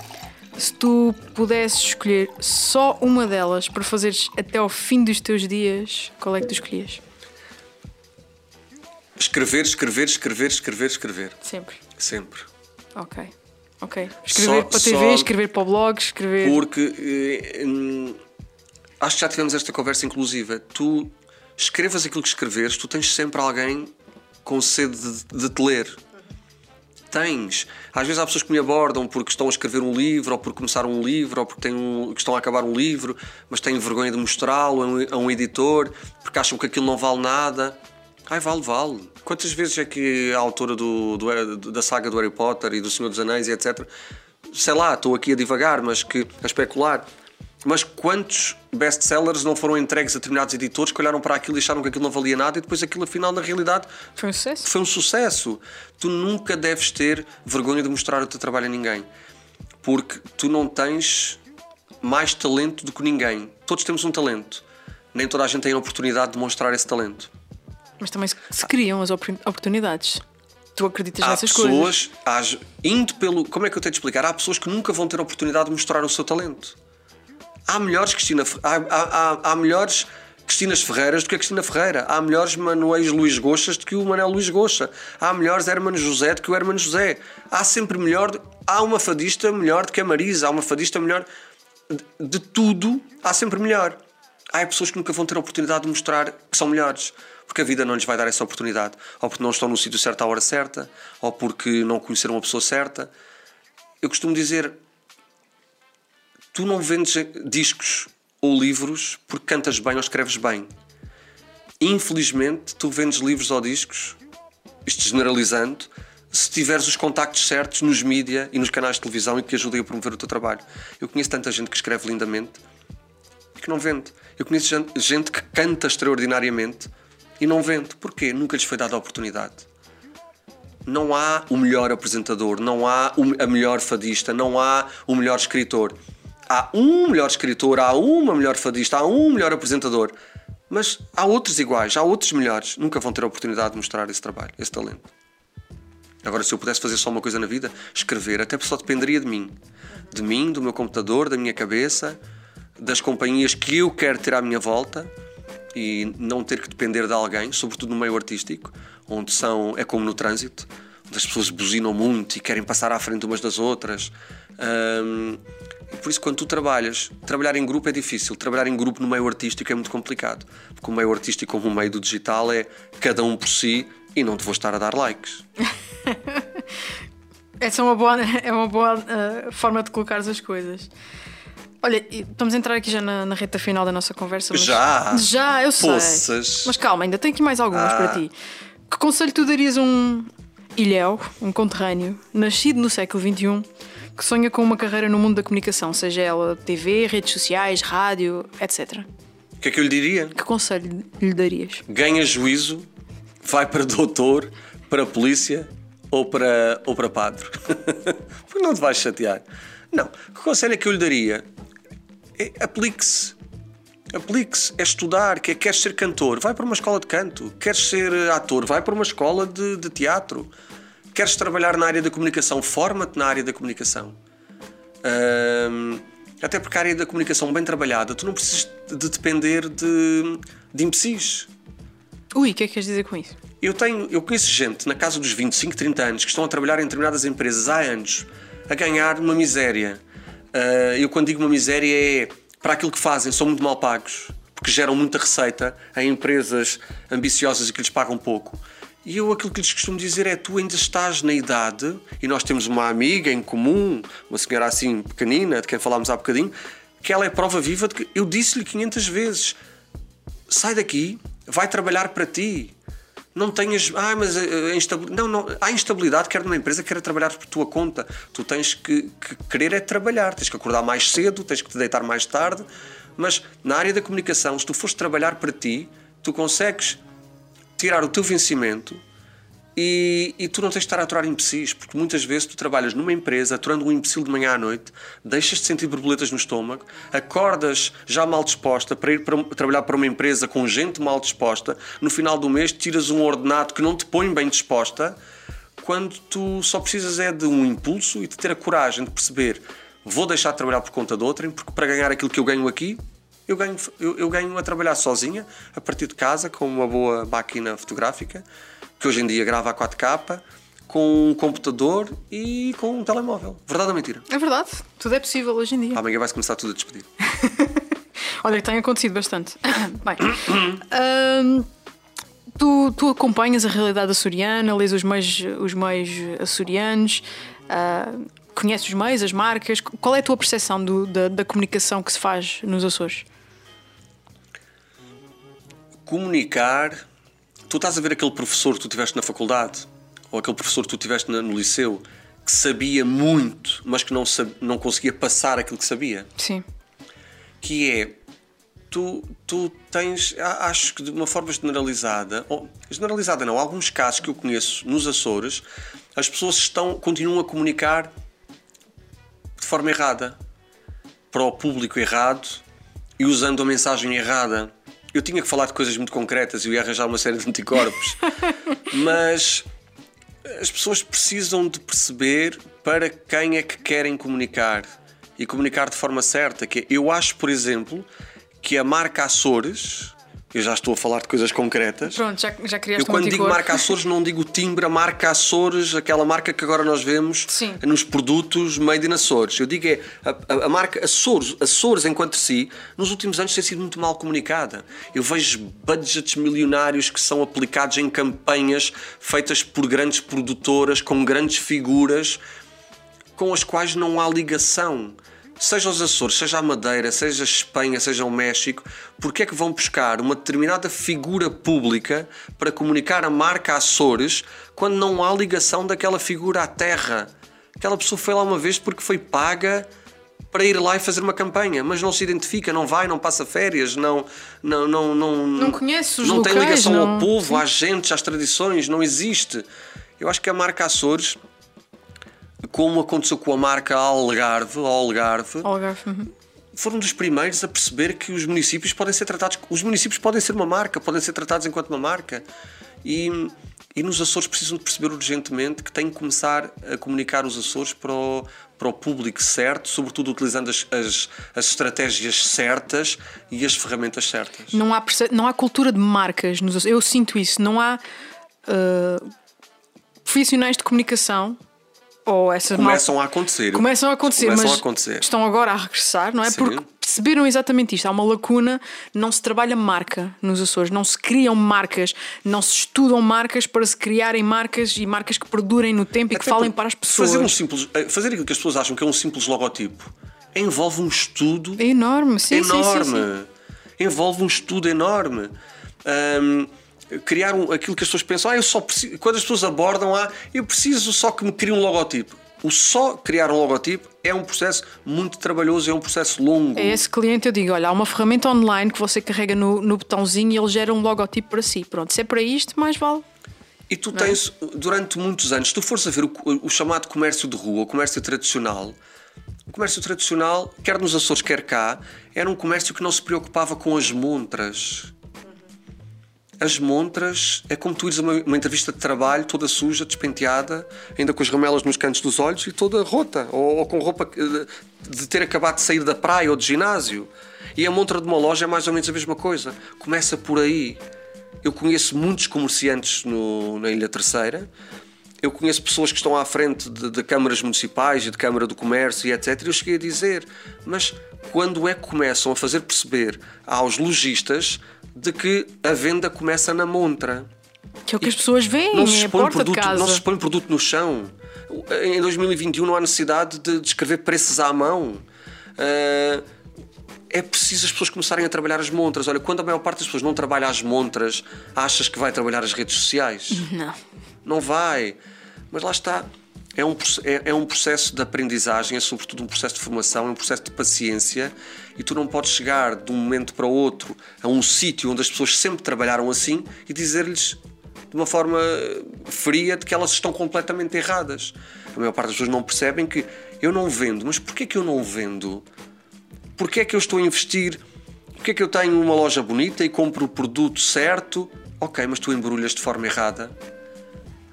se tu pudesses escolher só uma delas para fazeres até ao fim dos teus dias, qual é que tu escolhias? Escrever, escrever, escrever, escrever, escrever. Sempre. Sempre. Ok. Ok. Escrever Só- para a TV, só- escrever para o blog, escrever. Porque eh, hum, acho que já tivemos esta conversa inclusiva. Tu escrevas aquilo que escreveres, tu tens sempre alguém com sede de, de te ler. Tens. Às vezes há pessoas que me abordam porque estão a escrever um livro, ou porque começaram um livro, ou porque têm um- estão a acabar um livro, mas têm vergonha de mostrá-lo a um, a um editor, porque acham que aquilo não vale nada. Ai, vale, vale. Quantas vezes é que a autora do, do- da saga do Harry Potter e do Senhor dos Anéis e etc. Sei lá, estou aqui a divagar, mas que a especular. Mas quantos best-sellers não foram entregues a determinados editores que olharam para aquilo e acharam que aquilo não valia nada e depois aquilo afinal na realidade Foi um sucesso. foi um sucesso. Tu nunca deves ter vergonha de mostrar o teu trabalho a ninguém. Porque tu não tens mais talento do que ninguém. Todos temos um talento. Nem toda a gente tem a oportunidade de mostrar esse talento. Mas também se, criam as opor- oportunidades. Tu acreditas Há nessas coisas? pessoas, há- indo pelo. Como é que eu tenho de explicar? Há pessoas que nunca vão ter a oportunidade de mostrar o seu talento. Há melhores Cristina, há, há, há melhores Cristinas Ferreiras do que a Cristina Ferreira. Há melhores Manuéis Luís Goxas do que o Manuel Luís Goxa. Há melhores Hermano José do que o Hermano José. Há sempre melhor. Há uma fadista melhor do que a Marisa. Há uma fadista melhor. De, de tudo, há sempre melhor. Há pessoas que nunca vão ter a oportunidade de mostrar que são melhores. Porque a vida não lhes vai dar essa oportunidade. Ou porque não estão no sítio certo à hora certa. Ou porque não conheceram a pessoa certa. Eu costumo dizer: tu não vendes discos ou livros porque cantas bem ou escreves bem. Infelizmente, tu vendes livros ou discos, isto generalizando, se tiveres os contactos certos nos mídia e nos canais de televisão e que ajudem a promover o teu trabalho. Eu conheço tanta gente que escreve lindamente e que não vende. Eu conheço gente- gente que canta extraordinariamente e não vende. Porquê? Nunca lhes foi dada a oportunidade não há o melhor apresentador, não há a melhor fadista, não há o melhor escritor. Há um melhor escritor, há uma melhor fadista, há um melhor apresentador. Mas há outros iguais, há outros melhores. Nunca vão ter a oportunidade de mostrar esse trabalho, esse talento. Agora, se eu pudesse fazer só uma coisa na vida, escrever, até só dependeria de mim. De mim, do meu computador, da minha cabeça, das companhias que eu quero ter à minha volta e não ter que depender de alguém, sobretudo no meio artístico, onde são, é como no trânsito, onde as pessoas buzinam muito e querem passar à frente umas das outras. E por isso, quando tu trabalhas, trabalhar em grupo é difícil, trabalhar em grupo no meio artístico é muito complicado, porque o meio artístico, como o meio do digital, é cada um por si e não te vou estar a dar likes. Essa é uma boa, é uma boa eh, forma de colocar as coisas. Olha, estamos a entrar aqui já na, na reta final da nossa conversa. Mas... Já? Já, eu sei. Poças. Mas calma, ainda tenho aqui mais algumas Ah. para ti. Que conselho tu darias a um ilhéu, um conterrâneo, nascido no século XXI, que sonha com uma carreira no mundo da comunicação, seja ela TV, redes sociais, rádio, etc. O que é que eu lhe diria? Que conselho lhe darias? ganha juízo, vai para doutor, para polícia ou para, ou para padre. Porque não te vais chatear. Não. Que conselho é que eu lhe daria? É, aplique-se. Aplique-se. É estudar. É, queres ser cantor? Vai para uma escola de canto. Queres ser ator? Vai para uma escola de, de teatro. Queres trabalhar na área da comunicação? Forma-te na área da comunicação. Até porque a área da comunicação bem trabalhada, tu não precisas de depender de, de imbecis. Ui, o que é que queres dizer com isso? Eu, tenho, eu conheço gente na casa dos 25, 30 anos que estão a trabalhar em determinadas empresas há anos a ganhar uma miséria. Ah, eu, quando digo uma miséria, é para aquilo que fazem, são muito mal pagos porque geram muita receita a empresas ambiciosas e que lhes pagam pouco. E eu aquilo que lhes costumo dizer é: tu ainda estás na idade, e nós temos uma amiga em comum, uma senhora assim pequenina, de quem falámos há bocadinho, que ela é prova viva de que eu disse-lhe 500 vezes: sai daqui, vai trabalhar para ti. Não tenhas. Ah, mas a instabilidade. Não, não. Há instabilidade, quer numa empresa, quer trabalhar por tua conta. Tu tens que, que querer é trabalhar. Tens que acordar mais cedo, tens que te deitar mais tarde. Mas na área da comunicação, se tu fores trabalhar para ti, tu consegues tirar o teu vencimento e, e, tu não tens de estar a aturar imbecis, porque muitas vezes tu trabalhas numa empresa aturando um imbecil de manhã à noite, deixas de sentir borboletas no estômago, acordas já mal disposta para ir para, trabalhar para uma empresa com gente mal disposta, no final do mês tiras um ordenado que não te põe bem disposta, quando tu só precisas é de um impulso e de ter a coragem de perceber vou deixar de trabalhar por conta de outrem, porque para ganhar aquilo que eu ganho aqui, eu ganho, eu, eu ganho a trabalhar sozinha, a partir de casa, com uma boa máquina fotográfica que hoje em dia grava a 4K, com um computador e com um telemóvel. Verdade ou mentira? É verdade, tudo é possível hoje em dia. Amanhã vai-se começar tudo a despedir. Olha, que tem acontecido bastante. Bem, hum, tu, tu acompanhas a realidade açoriana, lês os meios, os meios açorianos, uh, conheces os meios, as marcas. Qual é a tua percepção do, da, da comunicação que se faz nos Açores? Comunicar tu estás a ver aquele professor que tu tiveste na faculdade ou aquele professor que tu tiveste no liceu que sabia muito, mas que não, não conseguia passar aquilo que sabia. Sim. Que é, tu, tu tens, acho que de uma forma generalizada, ou, generalizada não, alguns casos que eu conheço nos Açores, as pessoas estão, continuam a comunicar de forma errada, para o público errado e usando a mensagem errada eu tinha que falar de coisas muito concretas e eu ia arranjar uma série de anticorpos, mas as pessoas precisam de perceber para quem é que querem comunicar e comunicar de forma certa. Que é, eu acho, por exemplo, que a marca Açores eu já estou a falar de coisas concretas. Pronto, já, já criaste Eu quando um digo marca Açores não digo timbre, a marca Açores, aquela marca que agora nós vemos Sim. nos produtos made in Açores. Eu digo é a, a, a, marca Açores, Açores enquanto si, nos últimos anos tem sido muito mal comunicada. Eu vejo budgets milionários que são aplicados em campanhas feitas por grandes produtoras, com grandes figuras, com as quais não há ligação seja os Açores, seja a Madeira, seja a Espanha, seja o México, porque é que vão buscar uma determinada figura pública para comunicar a marca Açores quando não há ligação daquela figura à terra? Aquela pessoa foi lá uma vez porque foi paga para ir lá e fazer uma campanha, mas não se identifica, não vai, não passa férias, não não não não, não conhece os não locais, tem ligação não... ao povo, Sim. às gentes, às tradições, não existe. Eu acho que a marca Açores como aconteceu com a marca Algarve, Algarve, Algarve. Uhum. foram dos primeiros a perceber que os municípios podem ser tratados, os municípios podem ser uma marca, podem ser tratados enquanto uma marca. E, e nos Açores precisam de perceber urgentemente que têm que começar a comunicar os Açores para o, para o público certo, sobretudo utilizando as, as, as estratégias certas e as ferramentas certas. Não há, não há cultura de marcas nos Açores. Eu sinto isso. Não há uh, profissionais de comunicação ou essas começam mal... a acontecer. Começam a acontecer, começam mas a acontecer. estão agora a regressar, não é? Sim. Porque perceberam exatamente isto. Há uma lacuna, não se trabalha marca nos Açores, não se criam marcas, não se estudam marcas para se criarem marcas e marcas que perdurem no tempo Até e que falem para as pessoas. Fazer, um simples, eh, fazer aquilo que as pessoas acham que é um simples logotipo envolve um estudo é enorme, sim, enorme. Sim, sim. Envolve um estudo enorme. Um, criar um, aquilo que as pessoas pensam, ah, eu só preciso, quando as pessoas abordam, ah, eu preciso só que me crie um logotipo. O só criar um logotipo é um processo muito trabalhoso, é um processo longo. É esse cliente, eu digo: olha, há uma ferramenta online que você carrega no, no botãozinho e ele gera um logotipo para si. Pronto, se é para isto, mais vale. E tu é? tens, é? durante muitos anos, se tu fores a ver o, o, chamado comércio de rua, o comércio tradicional, o comércio tradicional, quer nos Açores, quer cá, era um comércio que não se preocupava com as montras as montras é como tu ires a uma, uma, entrevista de trabalho toda suja, despenteada, ainda com as ramelas nos cantos dos olhos e toda rota, ou, ou com roupa de, de ter acabado de sair da praia ou de ginásio. E a montra de uma loja é mais ou menos a mesma coisa. Começa por aí. Eu conheço muitos comerciantes no, na Ilha Terceira. Eu conheço pessoas que estão à frente de, de câmaras municipais e de Câmara do Comércio e etc. Eu cheguei a dizer, mas quando é que começam a fazer perceber aos lojistas de que a venda começa na montra. Que é o que as pessoas veem, não se expõe, produto, não se expõe produto no chão. Em 2021 não há necessidade de, de escrever preços à mão. Uh, é preciso as pessoas começarem a trabalhar as montras. Olha, quando a maior parte das pessoas não trabalha as montras, achas que vai trabalhar as redes sociais? Não. Não vai. Mas lá está. É um, é, é um processo de aprendizagem, é sobretudo um processo de formação, é um processo de paciência e tu não podes chegar de um momento para o outro a um sítio onde as pessoas sempre trabalharam assim e dizer-lhes de uma forma fria de que elas estão completamente erradas. A maior parte das pessoas não percebem que eu não vendo, mas porquê que eu não vendo? Porquê é que eu estou a investir? Porquê é que eu tenho uma loja bonita e compro o produto certo? Ok, mas tu embrulhas de forma errada.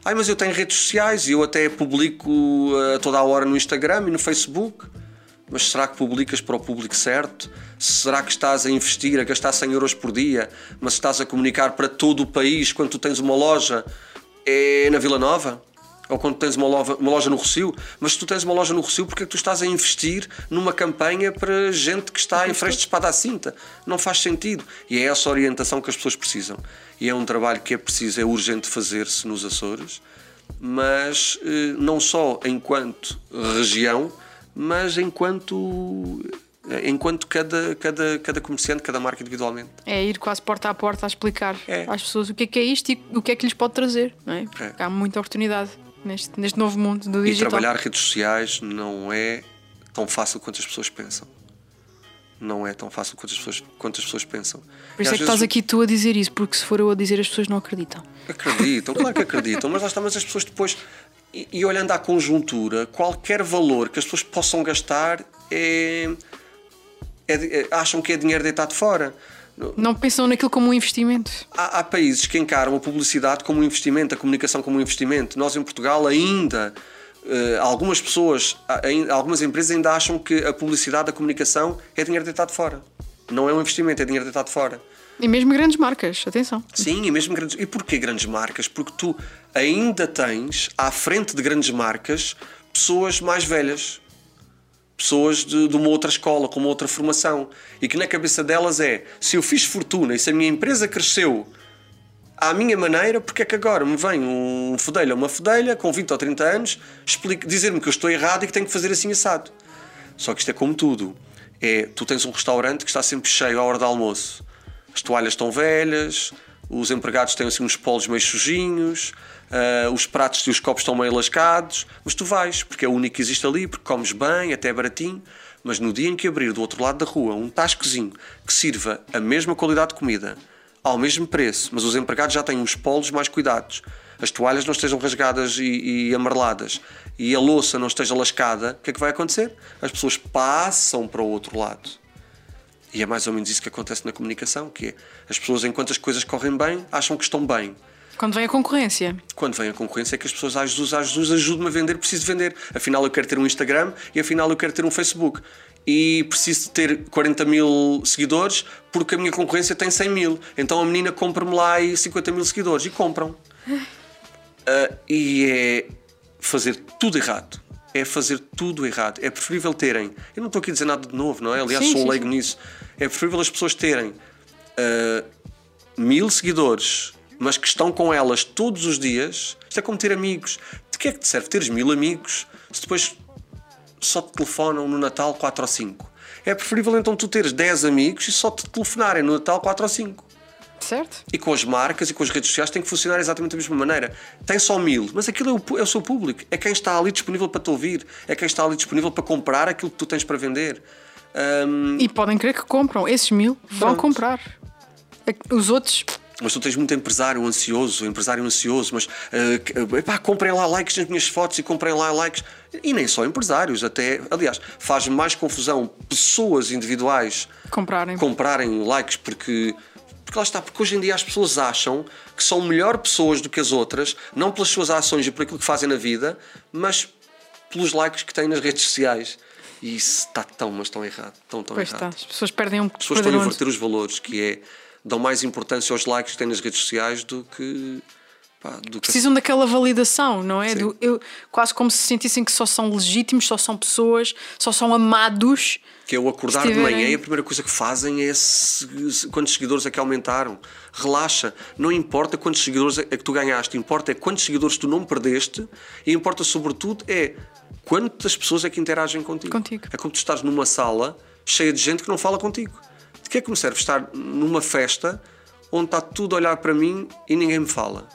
Ai, mas eu tenho redes sociais e eu até publico uh, toda a hora no Instagram e no Facebook. Mas será que publicas para o público certo? Será que estás a investir, a gastar 100 euros por dia, mas estás a comunicar para todo o país quando tu tens uma loja é na Vila Nova? Ou quando tens uma loja, uma loja no Rocio? Mas se tu tens uma loja no Rocio, porque é que tu estás a investir numa campanha para gente que está em frente de espada à cinta? Não faz sentido. E é essa orientação que as pessoas precisam. E é um trabalho que é preciso, é urgente fazer-se nos Açores, mas eh, não só enquanto região, mas enquanto enquanto cada, cada, cada comerciante, cada marca individualmente. É ir quase porta a porta a explicar é. às pessoas o que é que é isto e o que é que lhes pode trazer. Não é? é. Há muita oportunidade neste, neste novo mundo do digital. E trabalhar redes sociais não é tão fácil quanto as pessoas pensam. Não é tão fácil quanto as pessoas, quanto as pessoas pensam. Por isso é que estás aqui tu a dizer isso, porque se for eu a dizer, as pessoas não acreditam. Acreditam, claro que acreditam, mas lá está, mas as pessoas depois e, e, olhando à conjuntura, qualquer valor que as pessoas possam gastar é, é, é, acham que é dinheiro deitado fora. Não pensam naquilo como um investimento. Há, há, países que encaram a publicidade como um investimento, a comunicação como um investimento. Nós em Portugal ainda uh, algumas pessoas, algumas empresas ainda acham que a publicidade, a comunicação é dinheiro deitado fora. Não é um investimento, é dinheiro deitado fora. E mesmo grandes marcas, atenção. Sim, e mesmo grandes. E porquê grandes marcas? Porque tu ainda tens à frente de grandes marcas pessoas mais velhas, pessoas de, de, uma outra escola, com uma outra formação, e que na cabeça delas é: se eu fiz fortuna e se a minha empresa cresceu à minha maneira, porque é que agora me vem um fedelho ou uma fedelha com 20 ou 30 anos dizer-me que eu estou errado e que tenho que fazer assim assado? Só que isto é como tudo. É, tu tens um restaurante que está sempre cheio à hora do almoço as toalhas estão velhas, os empregados têm assim uns polos meio sujinhos, uh, os pratos e os copos estão meio lascados, mas tu vais, porque é o único que existe ali, porque comes bem, até é baratinho. Mas no dia em que abrir do outro lado da rua um tascozinho que sirva a mesma qualidade de comida, ao mesmo preço, mas os empregados já têm os polos mais cuidados, as toalhas não estejam rasgadas e, e amareladas e a louça não esteja lascada, o que é que vai acontecer? As pessoas passam para o outro lado. E é mais ou menos isso que acontece na comunicação, que é as pessoas, enquanto as coisas correm bem, acham que estão bem. Quando vem a concorrência. Quando vem a concorrência é que as pessoas, ah, Jesus, ah, Jesus, ajude-me a vender, preciso vender. Afinal, eu quero ter um Instagram e afinal, eu quero ter um Facebook. E preciso ter 40 mil seguidores porque a minha concorrência tem 100 mil. Então a menina compra-me lá e 50 mil seguidores. E compram. Uh, e é fazer tudo errado é fazer tudo errado. É preferível terem. Eu não estou aqui a dizer nada de novo, não é? Aliás, sim, sou um leigo nisso. É preferível as pessoas terem uh, mil seguidores, mas que estão com elas todos os dias. Isto é como ter amigos. De que é que te serve teres mil amigos se depois só te telefonam no Natal 4 ou 5? É preferível então tu teres 10 amigos e só te telefonarem no Natal 4 ou 5. Certo. E com as marcas e com as redes sociais tem que funcionar exatamente da mesma maneira. Tem só mil, mas aquilo é o, é o seu público. É quem está ali disponível para te ouvir. É quem está ali disponível para comprar aquilo que tu tens para vender. Um... E podem crer que compram. Esses mil vão Pronto. comprar. É os outros mas tu tens muito empresário ansioso, empresário ansioso, mas uh, epá, comprem lá likes nas minhas fotos e comprem lá likes. E nem só empresários, até, aliás, faz mais confusão pessoas individuais comprarem, comprarem likes porque porque lá está, porque hoje em dia as pessoas acham que são melhor pessoas do que as outras, não pelas suas ações e por aquilo que fazem na vida, mas pelos likes que têm nas redes sociais. E isso está tão, mas tão errado. Tão, tão pois errado. Está. As pessoas perdem um As pessoas estão a inverter os valores, que é dão mais importância aos likes que têm nas redes sociais do que. Pá, Precisam que... daquela validação, não é? Do, eu, quase como se sentissem que só são legítimos, só são pessoas, só são amados que é o acordar de manhã e a primeira coisa que fazem é se, quantos seguidores é que aumentaram. Relaxa, não importa quantos seguidores é que tu ganhaste, importa é quantos seguidores tu não perdeste e importa sobretudo é quantas pessoas é que interagem contigo. contigo. É como tu estás numa sala cheia de gente que não fala contigo. De que é que me serve estar numa festa onde está tudo a olhar para mim e ninguém me fala?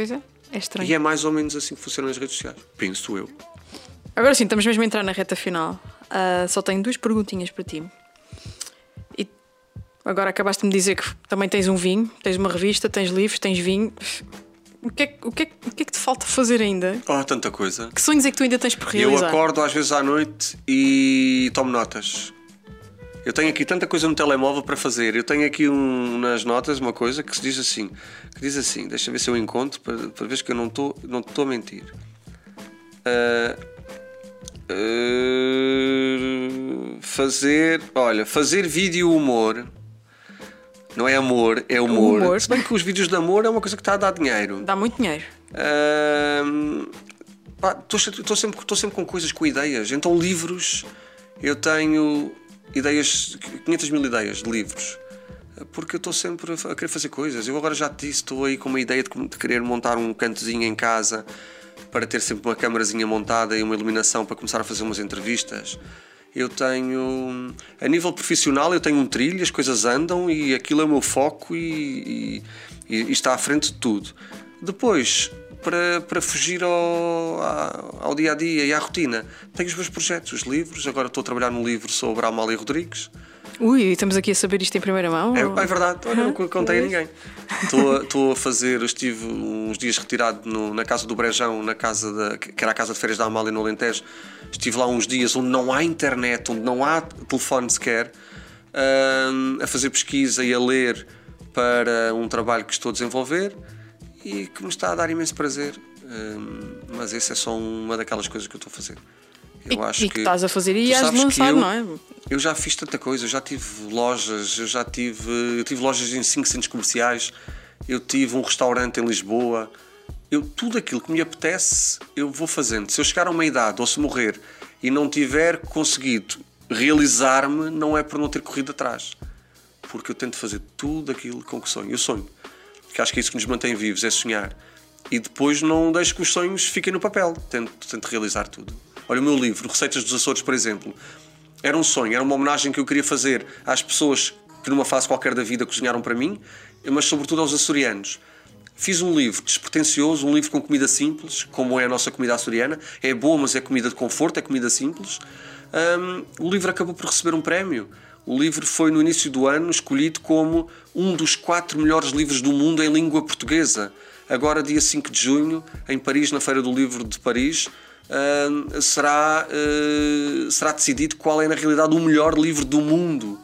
Pois é, é estranho. E é mais ou menos assim que funcionam as redes sociais. Penso eu. Agora sim, estamos mesmo a entrar na reta final. Uh, só tenho duas perguntinhas para ti. E agora acabaste de me dizer que também tens um vinho, tens uma revista, tens livros, tens vinho. O que, é, o, que é, o que é que te falta fazer ainda? Oh, tanta coisa. Que sonhos é que tu ainda tens por realizar? Eu acordo às vezes à noite e tomo notas. Eu tenho aqui tanta coisa no telemóvel para fazer. Eu tenho aqui um, nas notas uma coisa que se diz assim, que diz assim, deixa ver se eu encontro para, para ver que eu não estou não estou a mentir. Uh, uh, fazer, olha, fazer vídeo humor não é amor, é humor. humor. Se bem que os vídeos de amor é uma coisa que está a dar dinheiro. Dá muito dinheiro. Estou sempre, sempre com coisas, com ideias. Então, livros, eu tenho ideias, 500 mil ideias de livros. Porque eu estou sempre a querer fazer coisas. Eu agora já te disse, estou aí com uma ideia de, de querer montar um cantozinho em casa para ter sempre uma câmarazinha montada e uma iluminação para começar a fazer umas entrevistas eu tenho a nível profissional eu tenho um trilho, as coisas andam e aquilo é o meu foco e, e, e está à frente de tudo. Depois, para, para fugir ao, ao dia a dia e à rotina, tenho os meus projetos, os livros. Agora estou a trabalhar num livro sobre a Amália Rodrigues. Ui, estamos aqui a saber isto em primeira mão? É, é verdade, Olha, não contei a ninguém. Estou a, estou a fazer, estive uns dias retirado no, na casa do Brejão, na casa da, que era a casa de férias da Amália no Alentejo. Estive lá uns dias onde não há internet, onde não há telefone sequer, a fazer pesquisa e a ler para um trabalho que estou a desenvolver e que me está a dar imenso prazer. mas essa é só uma daquelas coisas que eu estou a fazer. Eu e, acho e que, que estás a fazer e has lançar, eu, não é? Eu já fiz tanta coisa, eu já tive lojas, eu já tive, eu tive lojas em cinco centros comerciais, eu tive um restaurante em Lisboa. Eu, tudo aquilo que me apetece, eu vou fazendo. Se eu chegar a uma idade ou se morrer e não tiver conseguido realizar-me, não é por não ter corrido atrás. Porque eu tento fazer tudo aquilo com que sonho. Eu sonho. Porque acho que é isso que nos mantém vivos, é sonhar. E depois não deixo que os sonhos fiquem no papel. Tento, tento realizar tudo. Olha, o meu livro, Receitas dos Açores, por exemplo, era um sonho, era uma homenagem que eu queria fazer às pessoas que numa fase qualquer da vida cozinharam para mim, mas sobretudo aos açorianos. Fiz um livro despretensioso, um livro com comida simples, como é a nossa comida açoriana. É boa, mas é comida de conforto, é comida simples. Um, o livro acabou por receber um prémio. O livro foi, no início do ano, escolhido como um dos quatro melhores livros do mundo em língua portuguesa. Agora, dia 5 de junho, em Paris, na Feira do Livro de Paris, uh, será, uh, será decidido qual é, na realidade, o melhor livro do mundo.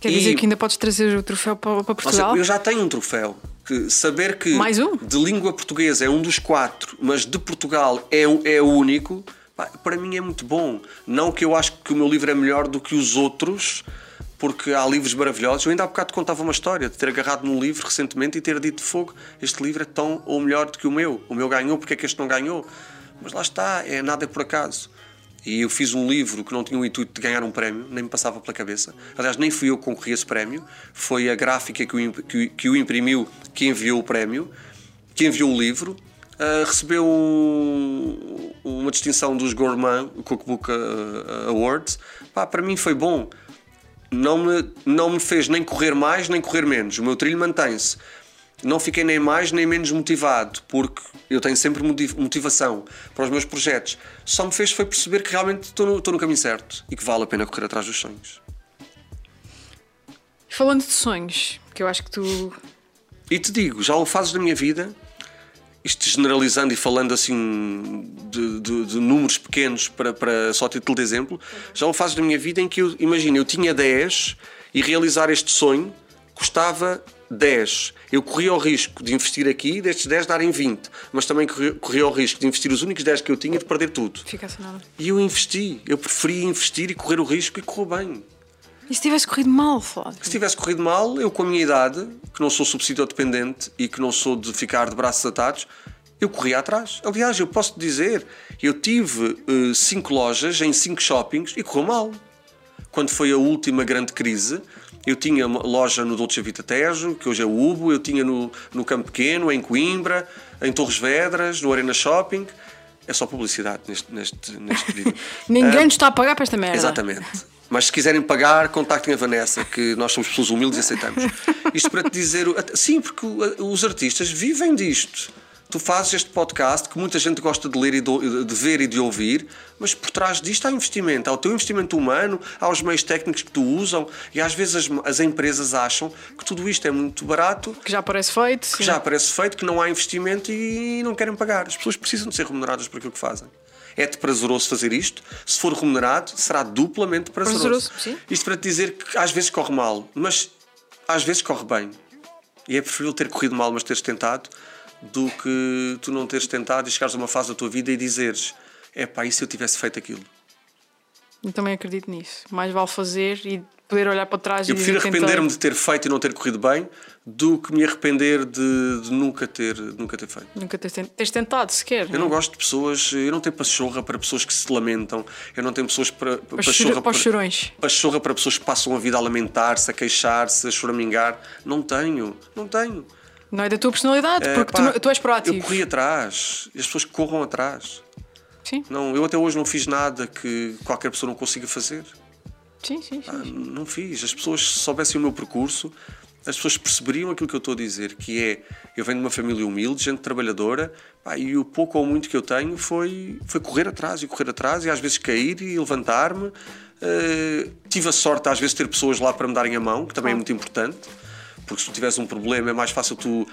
Quer e, dizer que ainda podes trazer o troféu para, para Portugal? Seja, eu já tenho um troféu. Que saber que Mais um? de língua portuguesa é um dos quatro, mas de Portugal é, é o único, para mim é muito bom. Não que eu acho que o meu livro é melhor do que os outros, porque há livros maravilhosos. Eu ainda há bocado contava uma história de ter agarrado num livro recentemente e ter dito fogo: este livro é tão ou melhor do que o meu. O meu ganhou, porque é que este não ganhou? Mas lá está, é nada por acaso. E eu fiz um livro que não tinha o intuito de ganhar um prémio, nem me passava pela cabeça. Aliás, nem fui eu que concorri esse prémio, foi a gráfica que o, que, que o imprimiu que enviou o prémio, que enviou o livro. Uh, recebeu um, uma distinção dos Gourmand Cookbook uh, Awards. Pá, para mim foi bom. Não me, não me fez nem correr mais nem correr menos. O meu trilho mantém-se não fiquei nem mais nem menos motivado, porque eu tenho sempre motivação para os meus projetos. Só me fez foi perceber que realmente estou no, estou no caminho certo e que vale a pena correr atrás dos sonhos. Falando de sonhos, que eu acho que tu. E te digo, já houve fases da minha vida, isto generalizando e falando assim de, de, de números pequenos para, para só título de exemplo, já houve fases da minha vida em que eu, imagina, eu tinha 10 e realizar este sonho custava 10. Eu corria o risco de investir aqui e destes 10 darem 20, mas também corria o risco de investir os únicos 10 que eu tinha e de perder tudo. Fica nada. E eu investi. Eu preferi investir e correr o risco e correu bem. E se tivesse corrido mal, Flávio? Se tivesse corrido mal, eu com a minha idade, que não sou subsídio dependente e que não sou de ficar de braços atados, eu corria atrás. Aliás, eu posso dizer, eu tive 5 uh, lojas em 5 shoppings e correu mal. Quando foi a última grande crise, eu tinha uma loja no Dolce Vita Tejo, que hoje é o Ubo, eu tinha no, no Campo Pequeno, em Coimbra, em Torres Vedras, no Arena Shopping. É só publicidade neste, neste, neste vídeo. Ninguém uh, está a pagar para esta merda. Exatamente. Mas se quiserem pagar, contactem a Vanessa, que nós somos pessoas humildes e aceitamos. Isto para te dizer. Sim, porque os artistas vivem disto. Tu fazes este podcast que muita gente gosta de ler e de, ver e de ouvir, mas por trás disto há investimento. Há o teu investimento humano, há os meios técnicos que tu usam e às vezes as, as empresas acham que tudo isto é muito barato. Que já parece feito. Que sim. já parece feito, que não há investimento e não querem pagar. As pessoas precisam de ser remuneradas por aquilo que fazem. É-te prazeroso fazer isto. Se for remunerado, será duplamente prazeroso. prazeroso isto para te dizer que às vezes corre mal, mas às vezes corre bem. E é preferível ter corrido mal, mas teres tentado, do que tu não teres tentado e chegares a uma fase da tua vida e dizeres: é pá, e se eu tivesse feito aquilo? Eu também acredito nisso. Mais vale fazer e poder olhar para trás eu e prefiro arrepender-me de ter feito e não ter corrido bem do que me arrepender de, de nunca, ter, de nunca ter feito. Nunca teres, teres tentado sequer. Eu não, não é? gosto de pessoas, eu não tenho pachorra para pessoas que se lamentam, eu não tenho pessoas para pachorra, para, pachorra para pessoas que passam a vida a lamentar-se, a queixar-se, a choramingar. Não tenho, não tenho. Não é da tua personalidade, é, porque pá, tu, tu, és proativo. Eu corri atrás, e as pessoas corram atrás. Sim. Não, eu até hoje não fiz nada que qualquer pessoa não consiga fazer. Sim, sim, sim. Ah, não fiz. As pessoas, se soubessem o meu percurso, as pessoas perceberiam aquilo que eu estou a dizer, que é, eu venho de uma família humilde, gente trabalhadora, pá, e o pouco ou muito que eu tenho foi, foi correr atrás e correr atrás, e às vezes cair e levantar-me. Uh, tive a sorte, às vezes, de ter pessoas lá para me darem a mão, que também é muito importante porque se tu tiveres um problema é mais fácil tu uh,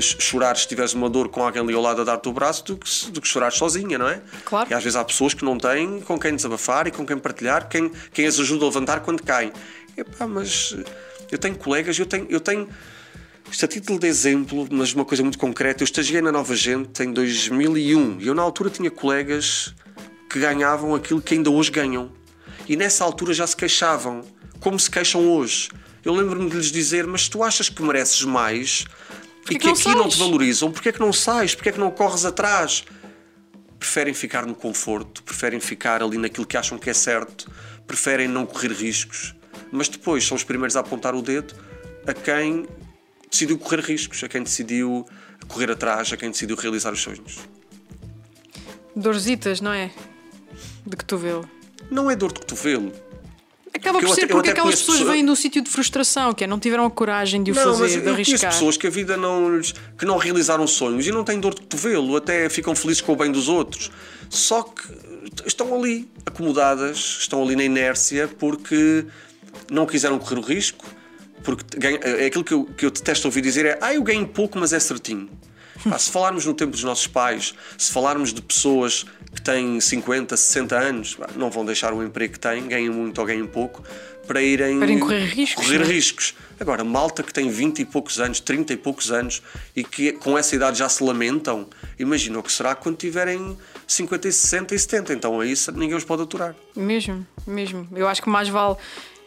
chorar se tiveres uma dor com alguém ali ao lado a dar-te o braço do que, do que chorar sozinha, não é? Claro. E às vezes há pessoas que não têm com quem desabafar e com quem partilhar, quem, quem as ajuda a levantar quando caem. Epá, mas eh, eu tenho colegas, eu tenho, eu tenho isto a título de exemplo, mas uma coisa muito concreta, eu estagiei na Nova Gente em 2001 e eu na altura tinha colegas que ganhavam aquilo que ainda hoje ganham. E nessa altura já se queixavam, como se queixam hoje. Eu lembro-me de lhes dizer: Mas tu achas que mereces mais Porquê e que, aqui sais? não te valorizam? Porquê é que não sais? Porquê é que não corres atrás? Preferem ficar no conforto, preferem ficar ali naquilo que acham que é certo, preferem não correr riscos, mas depois são os primeiros a apontar o dedo a quem decidiu correr riscos, a quem decidiu correr atrás, a quem decidiu realizar os sonhos. Dorzitas, não é? De cotovelo. Não é dor de cotovelo Acaba por ser porque aquelas pessoas, pessoas vêm de um sítio de frustração, que é não tiveram a coragem de o não, fazer, de arriscar. pessoas que a vida não que não realizaram sonhos e não têm dor de cotovelo, até ficam felizes com o bem dos outros. Só que estão ali acomodadas, estão ali na inércia porque não quiseram correr o risco, porque é aquilo que eu, que eu detesto ouvir dizer é ah, eu ganho pouco, mas é certinho. Se falarmos no tempo dos nossos pais, se falarmos de pessoas que têm 50, 60 anos, não vão deixar o emprego que têm, ganham muito ou ganham pouco, para irem para correr riscos. Correr riscos. Agora, malta que tem 20 e poucos anos, 30 e poucos anos e que com essa idade já se lamentam, imagina o que será quando tiverem 50, 60 e 70. Então aí ninguém os pode aturar. Mesmo, mesmo. Eu acho que mais vale.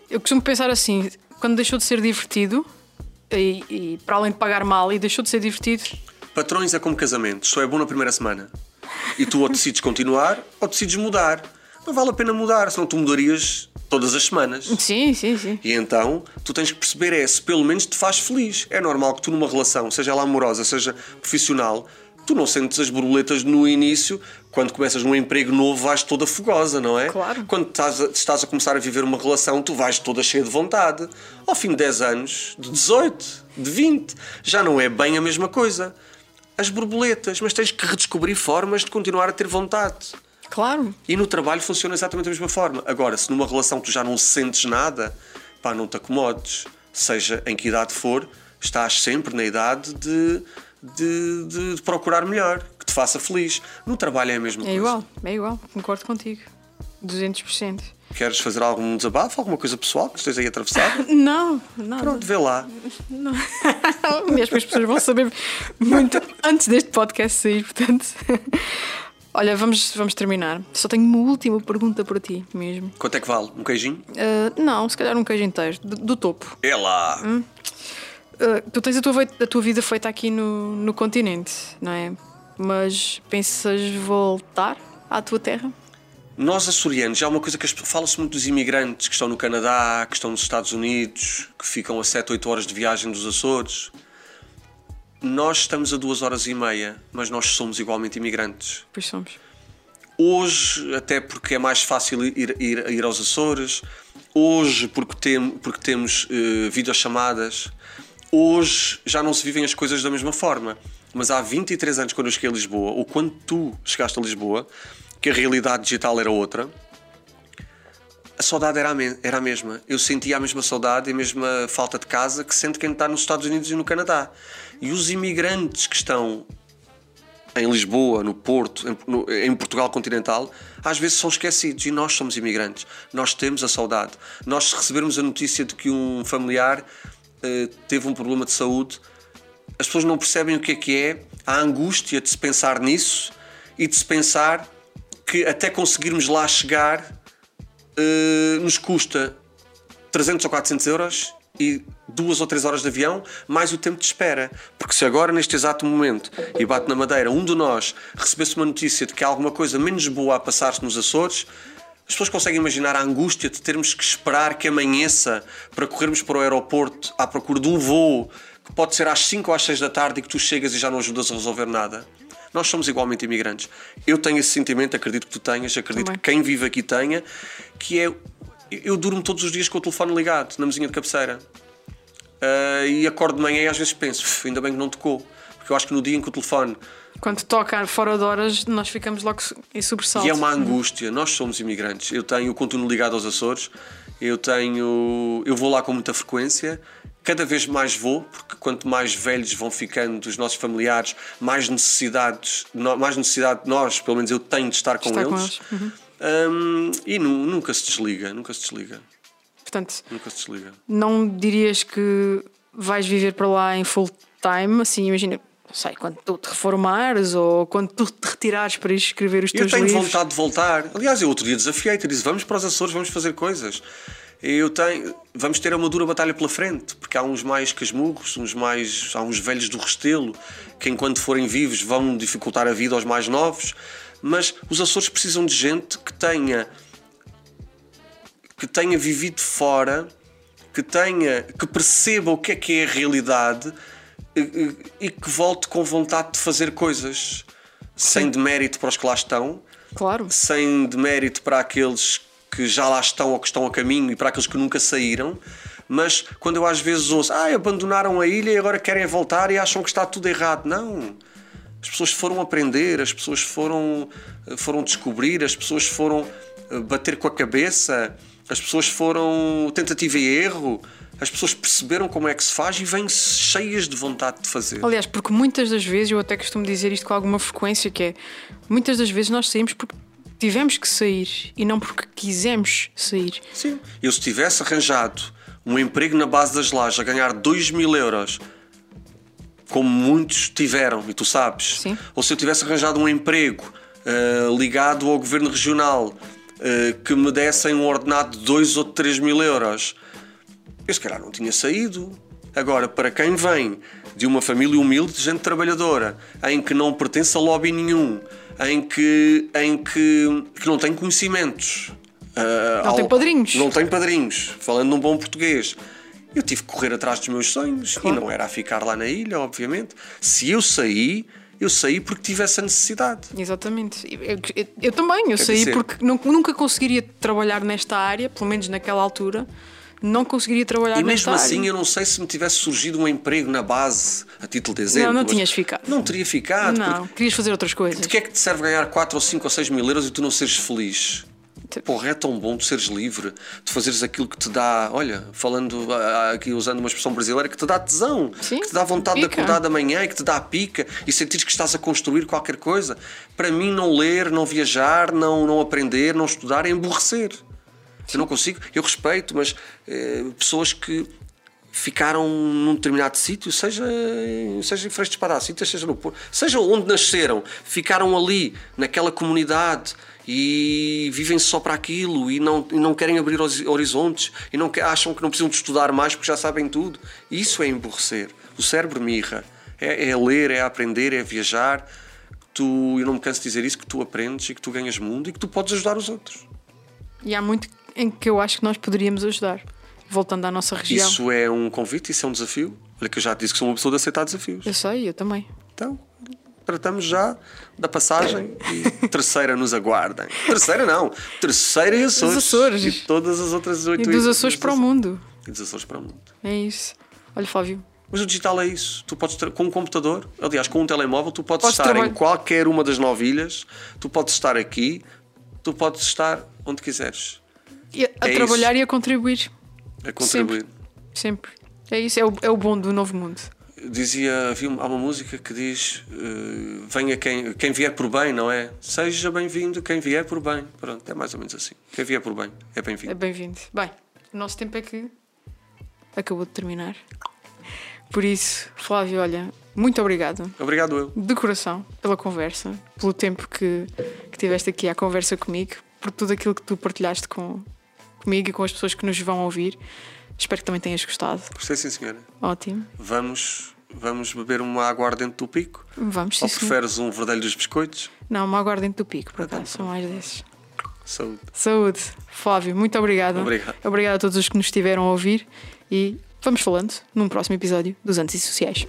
Eu costumo pensar assim: quando deixou de ser divertido, e, e para além de pagar mal, e deixou de ser divertido. Patrões é como casamentos, só é bom na primeira semana. E tu ou decides continuar ou decides mudar. Não vale a pena mudar, senão tu mudarias todas as semanas. Sim, sim, sim. E então tu tens que perceber é se pelo menos te faz feliz. É normal que tu numa relação, seja ela amorosa, seja profissional, tu não sentes as borboletas no início, quando começas num emprego novo vais toda fogosa, não é? Claro. Quando estás a, estás a começar a viver uma relação, tu vais toda cheia de vontade. Ao fim de 10 anos, de 18, de 20, já não é bem a mesma coisa as borboletas, mas tens que redescobrir formas de continuar a ter vontade. Claro. E no trabalho funciona exatamente da mesma forma. Agora, se numa relação tu já não sentes nada, pá, não te acomodes. Seja em que idade for, estás sempre na idade de, de, de, de procurar melhor, que te faça feliz. No trabalho é a mesma é coisa. É igual, é igual, concordo contigo. 200%. Queres fazer algum desabafo, alguma coisa pessoal que estejas aí atravessado? Não, não. Pronto, vê lá. Não. Mesmo as pessoas vão saber muito antes deste podcast sair, portanto. Olha, vamos, vamos terminar. Só tenho uma última pergunta para ti mesmo. Quanto é que vale? Um queijinho? Uh, não, se calhar um queijo inteiro, do, do topo. É lá! Hum? Uh, tu tens a tua, a tua vida feita aqui no, no continente, não é? Mas pensas voltar à tua terra? Nós, açorianos, já há uma coisa que fala-se muito dos imigrantes que estão no Canadá, que estão nos Estados Unidos, que ficam a 7, 8 horas de viagem dos Açores. Nós estamos a 2 horas e meia, mas nós somos igualmente imigrantes. Pois somos. Hoje, até porque é mais fácil ir, ir, ir aos Açores, Hoje, porque, tem, porque temos uh, videochamadas, hoje já não se vivem as coisas da mesma forma. Mas há 23 anos, quando eu cheguei a Lisboa, ou quando tu chegaste a Lisboa, que a realidade digital era outra, a saudade era a, era a mesma. Eu sentia a mesma saudade e a mesma falta de casa que sente quem está nos Estados Unidos e no Canadá. E os imigrantes que estão em Lisboa, no Porto, em, no, em, Portugal continental, às vezes são esquecidos e nós somos imigrantes. Nós temos a saudade. Nós, se recebermos a notícia de que um familiar uh, teve um problema de saúde, as pessoas não percebem o que é que é a angústia de se pensar nisso e de se pensar que até conseguirmos lá chegar uh, nos custa 300 ou 400 euros e duas ou três horas de avião, mais o tempo de espera. Porque se agora, neste exato momento, e bate na madeira, um de nós recebesse uma notícia de que há alguma coisa menos boa a passar-se nos Açores, as pessoas conseguem imaginar a angústia de termos que esperar que amanheça para corrermos para o aeroporto à procura de um voo que pode ser às 5 ou às 6 da tarde e que tu chegas e já não ajudas a resolver nada. Nós somos igualmente imigrantes. Eu tenho esse sentimento, acredito que tu tenhas, acredito Também. que quem vive aqui tenha, que é eu durmo todos os dias com o telefone ligado na mesinha de cabeceira. Uh, e acordo de manhã e às vezes penso, ainda bem que não tocou. Porque eu acho que no dia em que o telefone. Quando toca fora de horas, nós ficamos logo em sobressalto. E é uma angústia. Nós somos imigrantes. Eu tenho o contorno ligado aos Açores, eu tenho. Eu vou lá com muita frequência. Cada vez mais vou, porque quanto mais velhos vão ficando os nossos familiares, mais necessidades, mais necessidade nós, pelo menos eu tenho de estar com estar eles. Com eles. Uhum. Um, e nu, nunca se desliga, nunca se desliga. Portanto, nunca se desliga. Não dirias que vais viver para lá em full time, assim, imagina, não sei, quando tu te reformares ou quando tu te retirares para ir escrever os teus livros. Eu tenho livros. vontade de voltar. Aliás, eu outro dia desafiei-te, disse, vamos para os Açores, vamos fazer coisas. Eu tenho, vamos ter uma dura batalha pela frente, porque há uns mais casmurros, uns mais, há uns velhos do Restelo, que enquanto forem vivos vão dificultar a vida aos mais novos mas os Açores precisam de gente que tenha que tenha vivido fora, que tenha que perceba o que é que é a realidade e, e que volte com vontade de fazer coisas sem demérito para os que lá estão, claro. sem demérito para aqueles que já lá estão ou que estão a caminho e para aqueles que nunca saíram. Mas quando eu às vezes ouço, ah, abandonaram a ilha e agora querem voltar e acham que está tudo errado. Não. As pessoas foram aprender, as pessoas foram, foram descobrir, as pessoas foram eh, bater com a cabeça, as pessoas foram tentativa e erro, as pessoas perceberam como é que se faz e vêm cheias de vontade de fazer. Aliás, porque muitas das vezes, eu até costumo dizer isto com alguma frequência, que é muitas das vezes nós saímos porque tivemos que sair e não porque quisemos sair. Sim. Eu se tivesse arranjado um emprego na base das lajes a ganhar 2 mil euros como muitos tiveram, e tu sabes. Sim. Ou se eu tivesse arranjado um emprego uh, ligado ao governo regional uh, que me dessem um ordenado de 2 ou 3 mil euros, eu se calhar não tinha saído. Agora, para quem vem de uma família humilde, de gente trabalhadora, em que não pertence a lobby nenhum, em que, em que, que não tem conhecimentos. Uh, não ao, tem padrinhos. Não tem padrinhos, falando num bom português eu tive que correr atrás dos meus sonhos claro. e não era a ficar lá na ilha, obviamente. Se eu saí, eu saí porque tive essa necessidade. Exatamente. Eu, eu, eu também, eu Quer saí dizer... porque nunca conseguiria trabalhar nesta área, pelo menos naquela altura. Não conseguiria trabalhar E mesmo assim, área. eu não sei se me tivesse surgido um emprego na base, a título de exemplo. Não, não tinhas ficado. Não teria ficado. Não, querias fazer outras coisas. De que é que te serve ganhar 4 ou 5 ou 6 mil euros e tu não seres feliz? Porra, é tão bom de seres livre, de fazeres aquilo que te dá, olha, falando aqui usando uma expressão brasileira, que te dá tesão, Sim, que te dá vontade pica. de acordar da manhã e que te dá pica e sentires que estás a construir qualquer coisa. Para mim, não ler, não viajar, não, não aprender, não estudar é emborrecer. Sim. Eu não consigo, eu respeito, mas eh, pessoas que ficaram num determinado sítio, seja, seja em Freixo de Espadacita, seja no Porto, seja onde nasceram, ficaram ali, naquela comunidade e vivem só para aquilo e não, e não querem abrir os horizontes e não acham que não precisam de estudar mais porque já sabem tudo. Isso é emborrecer. O cérebro mirra. É, é ler, é aprender, é viajar. Tu, eu não me canso de dizer isso, que tu aprendes e que tu ganhas mundo e que tu podes ajudar os outros. E há muito em que eu acho que nós poderíamos ajudar. Voltando à nossa região. Isso é um convite, isso é um desafio. Olha que eu já te disse que sou uma pessoa de aceitar desafios. Eu sei, eu também. Então, tratamos já da passagem e terceira nos aguardem. Terceira não, terceira e Açores. Os Açores. E todas as outras oito E dos Açores para o mundo. E dos Açores para o mundo. É isso. Olha, Flávio, Mas o digital é isso. Tu podes, com um computador, aliás, com um telemóvel, tu podes, Podes estar em qualquer uma das nove ilhas, tu podes estar aqui, tu podes estar onde quiseres, e a, É trabalhar e a contribuir. a contribuir. Sempre. É isso, é o, é o bom do novo mundo. Dizia, havia uma- há uma música que diz: eh, Venha quem, quem vier por bem, não é? Seja bem-vindo quem vier por bem. Pronto, é mais ou menos assim. Quem vier por bem é É bem-vindo. bem-vindo. Bem, o nosso tempo é que acabou de terminar. Por isso, Flávio, olha, muito obrigado Obrigado, eu. de coração pela conversa, pelo tempo que, que tiveste aqui à conversa comigo, por tudo aquilo que tu partilhaste com, comigo e com as pessoas que nos vão ouvir. Espero que também tenhas gostado. Gostei, sim, senhora. Ótimo. Vamos, vamos beber uma aguardente do pico? Vamos, sim, Ou preferes um verdelho dos biscoitos? Não, uma aguardente do pico, por acaso, são mais desses. Saúde. Saúde. Flávio, muito obrigado. Obrigado. Obrigado a todos os que nos estiveram a ouvir e vamos falando num próximo episódio dos Antes e Sociais.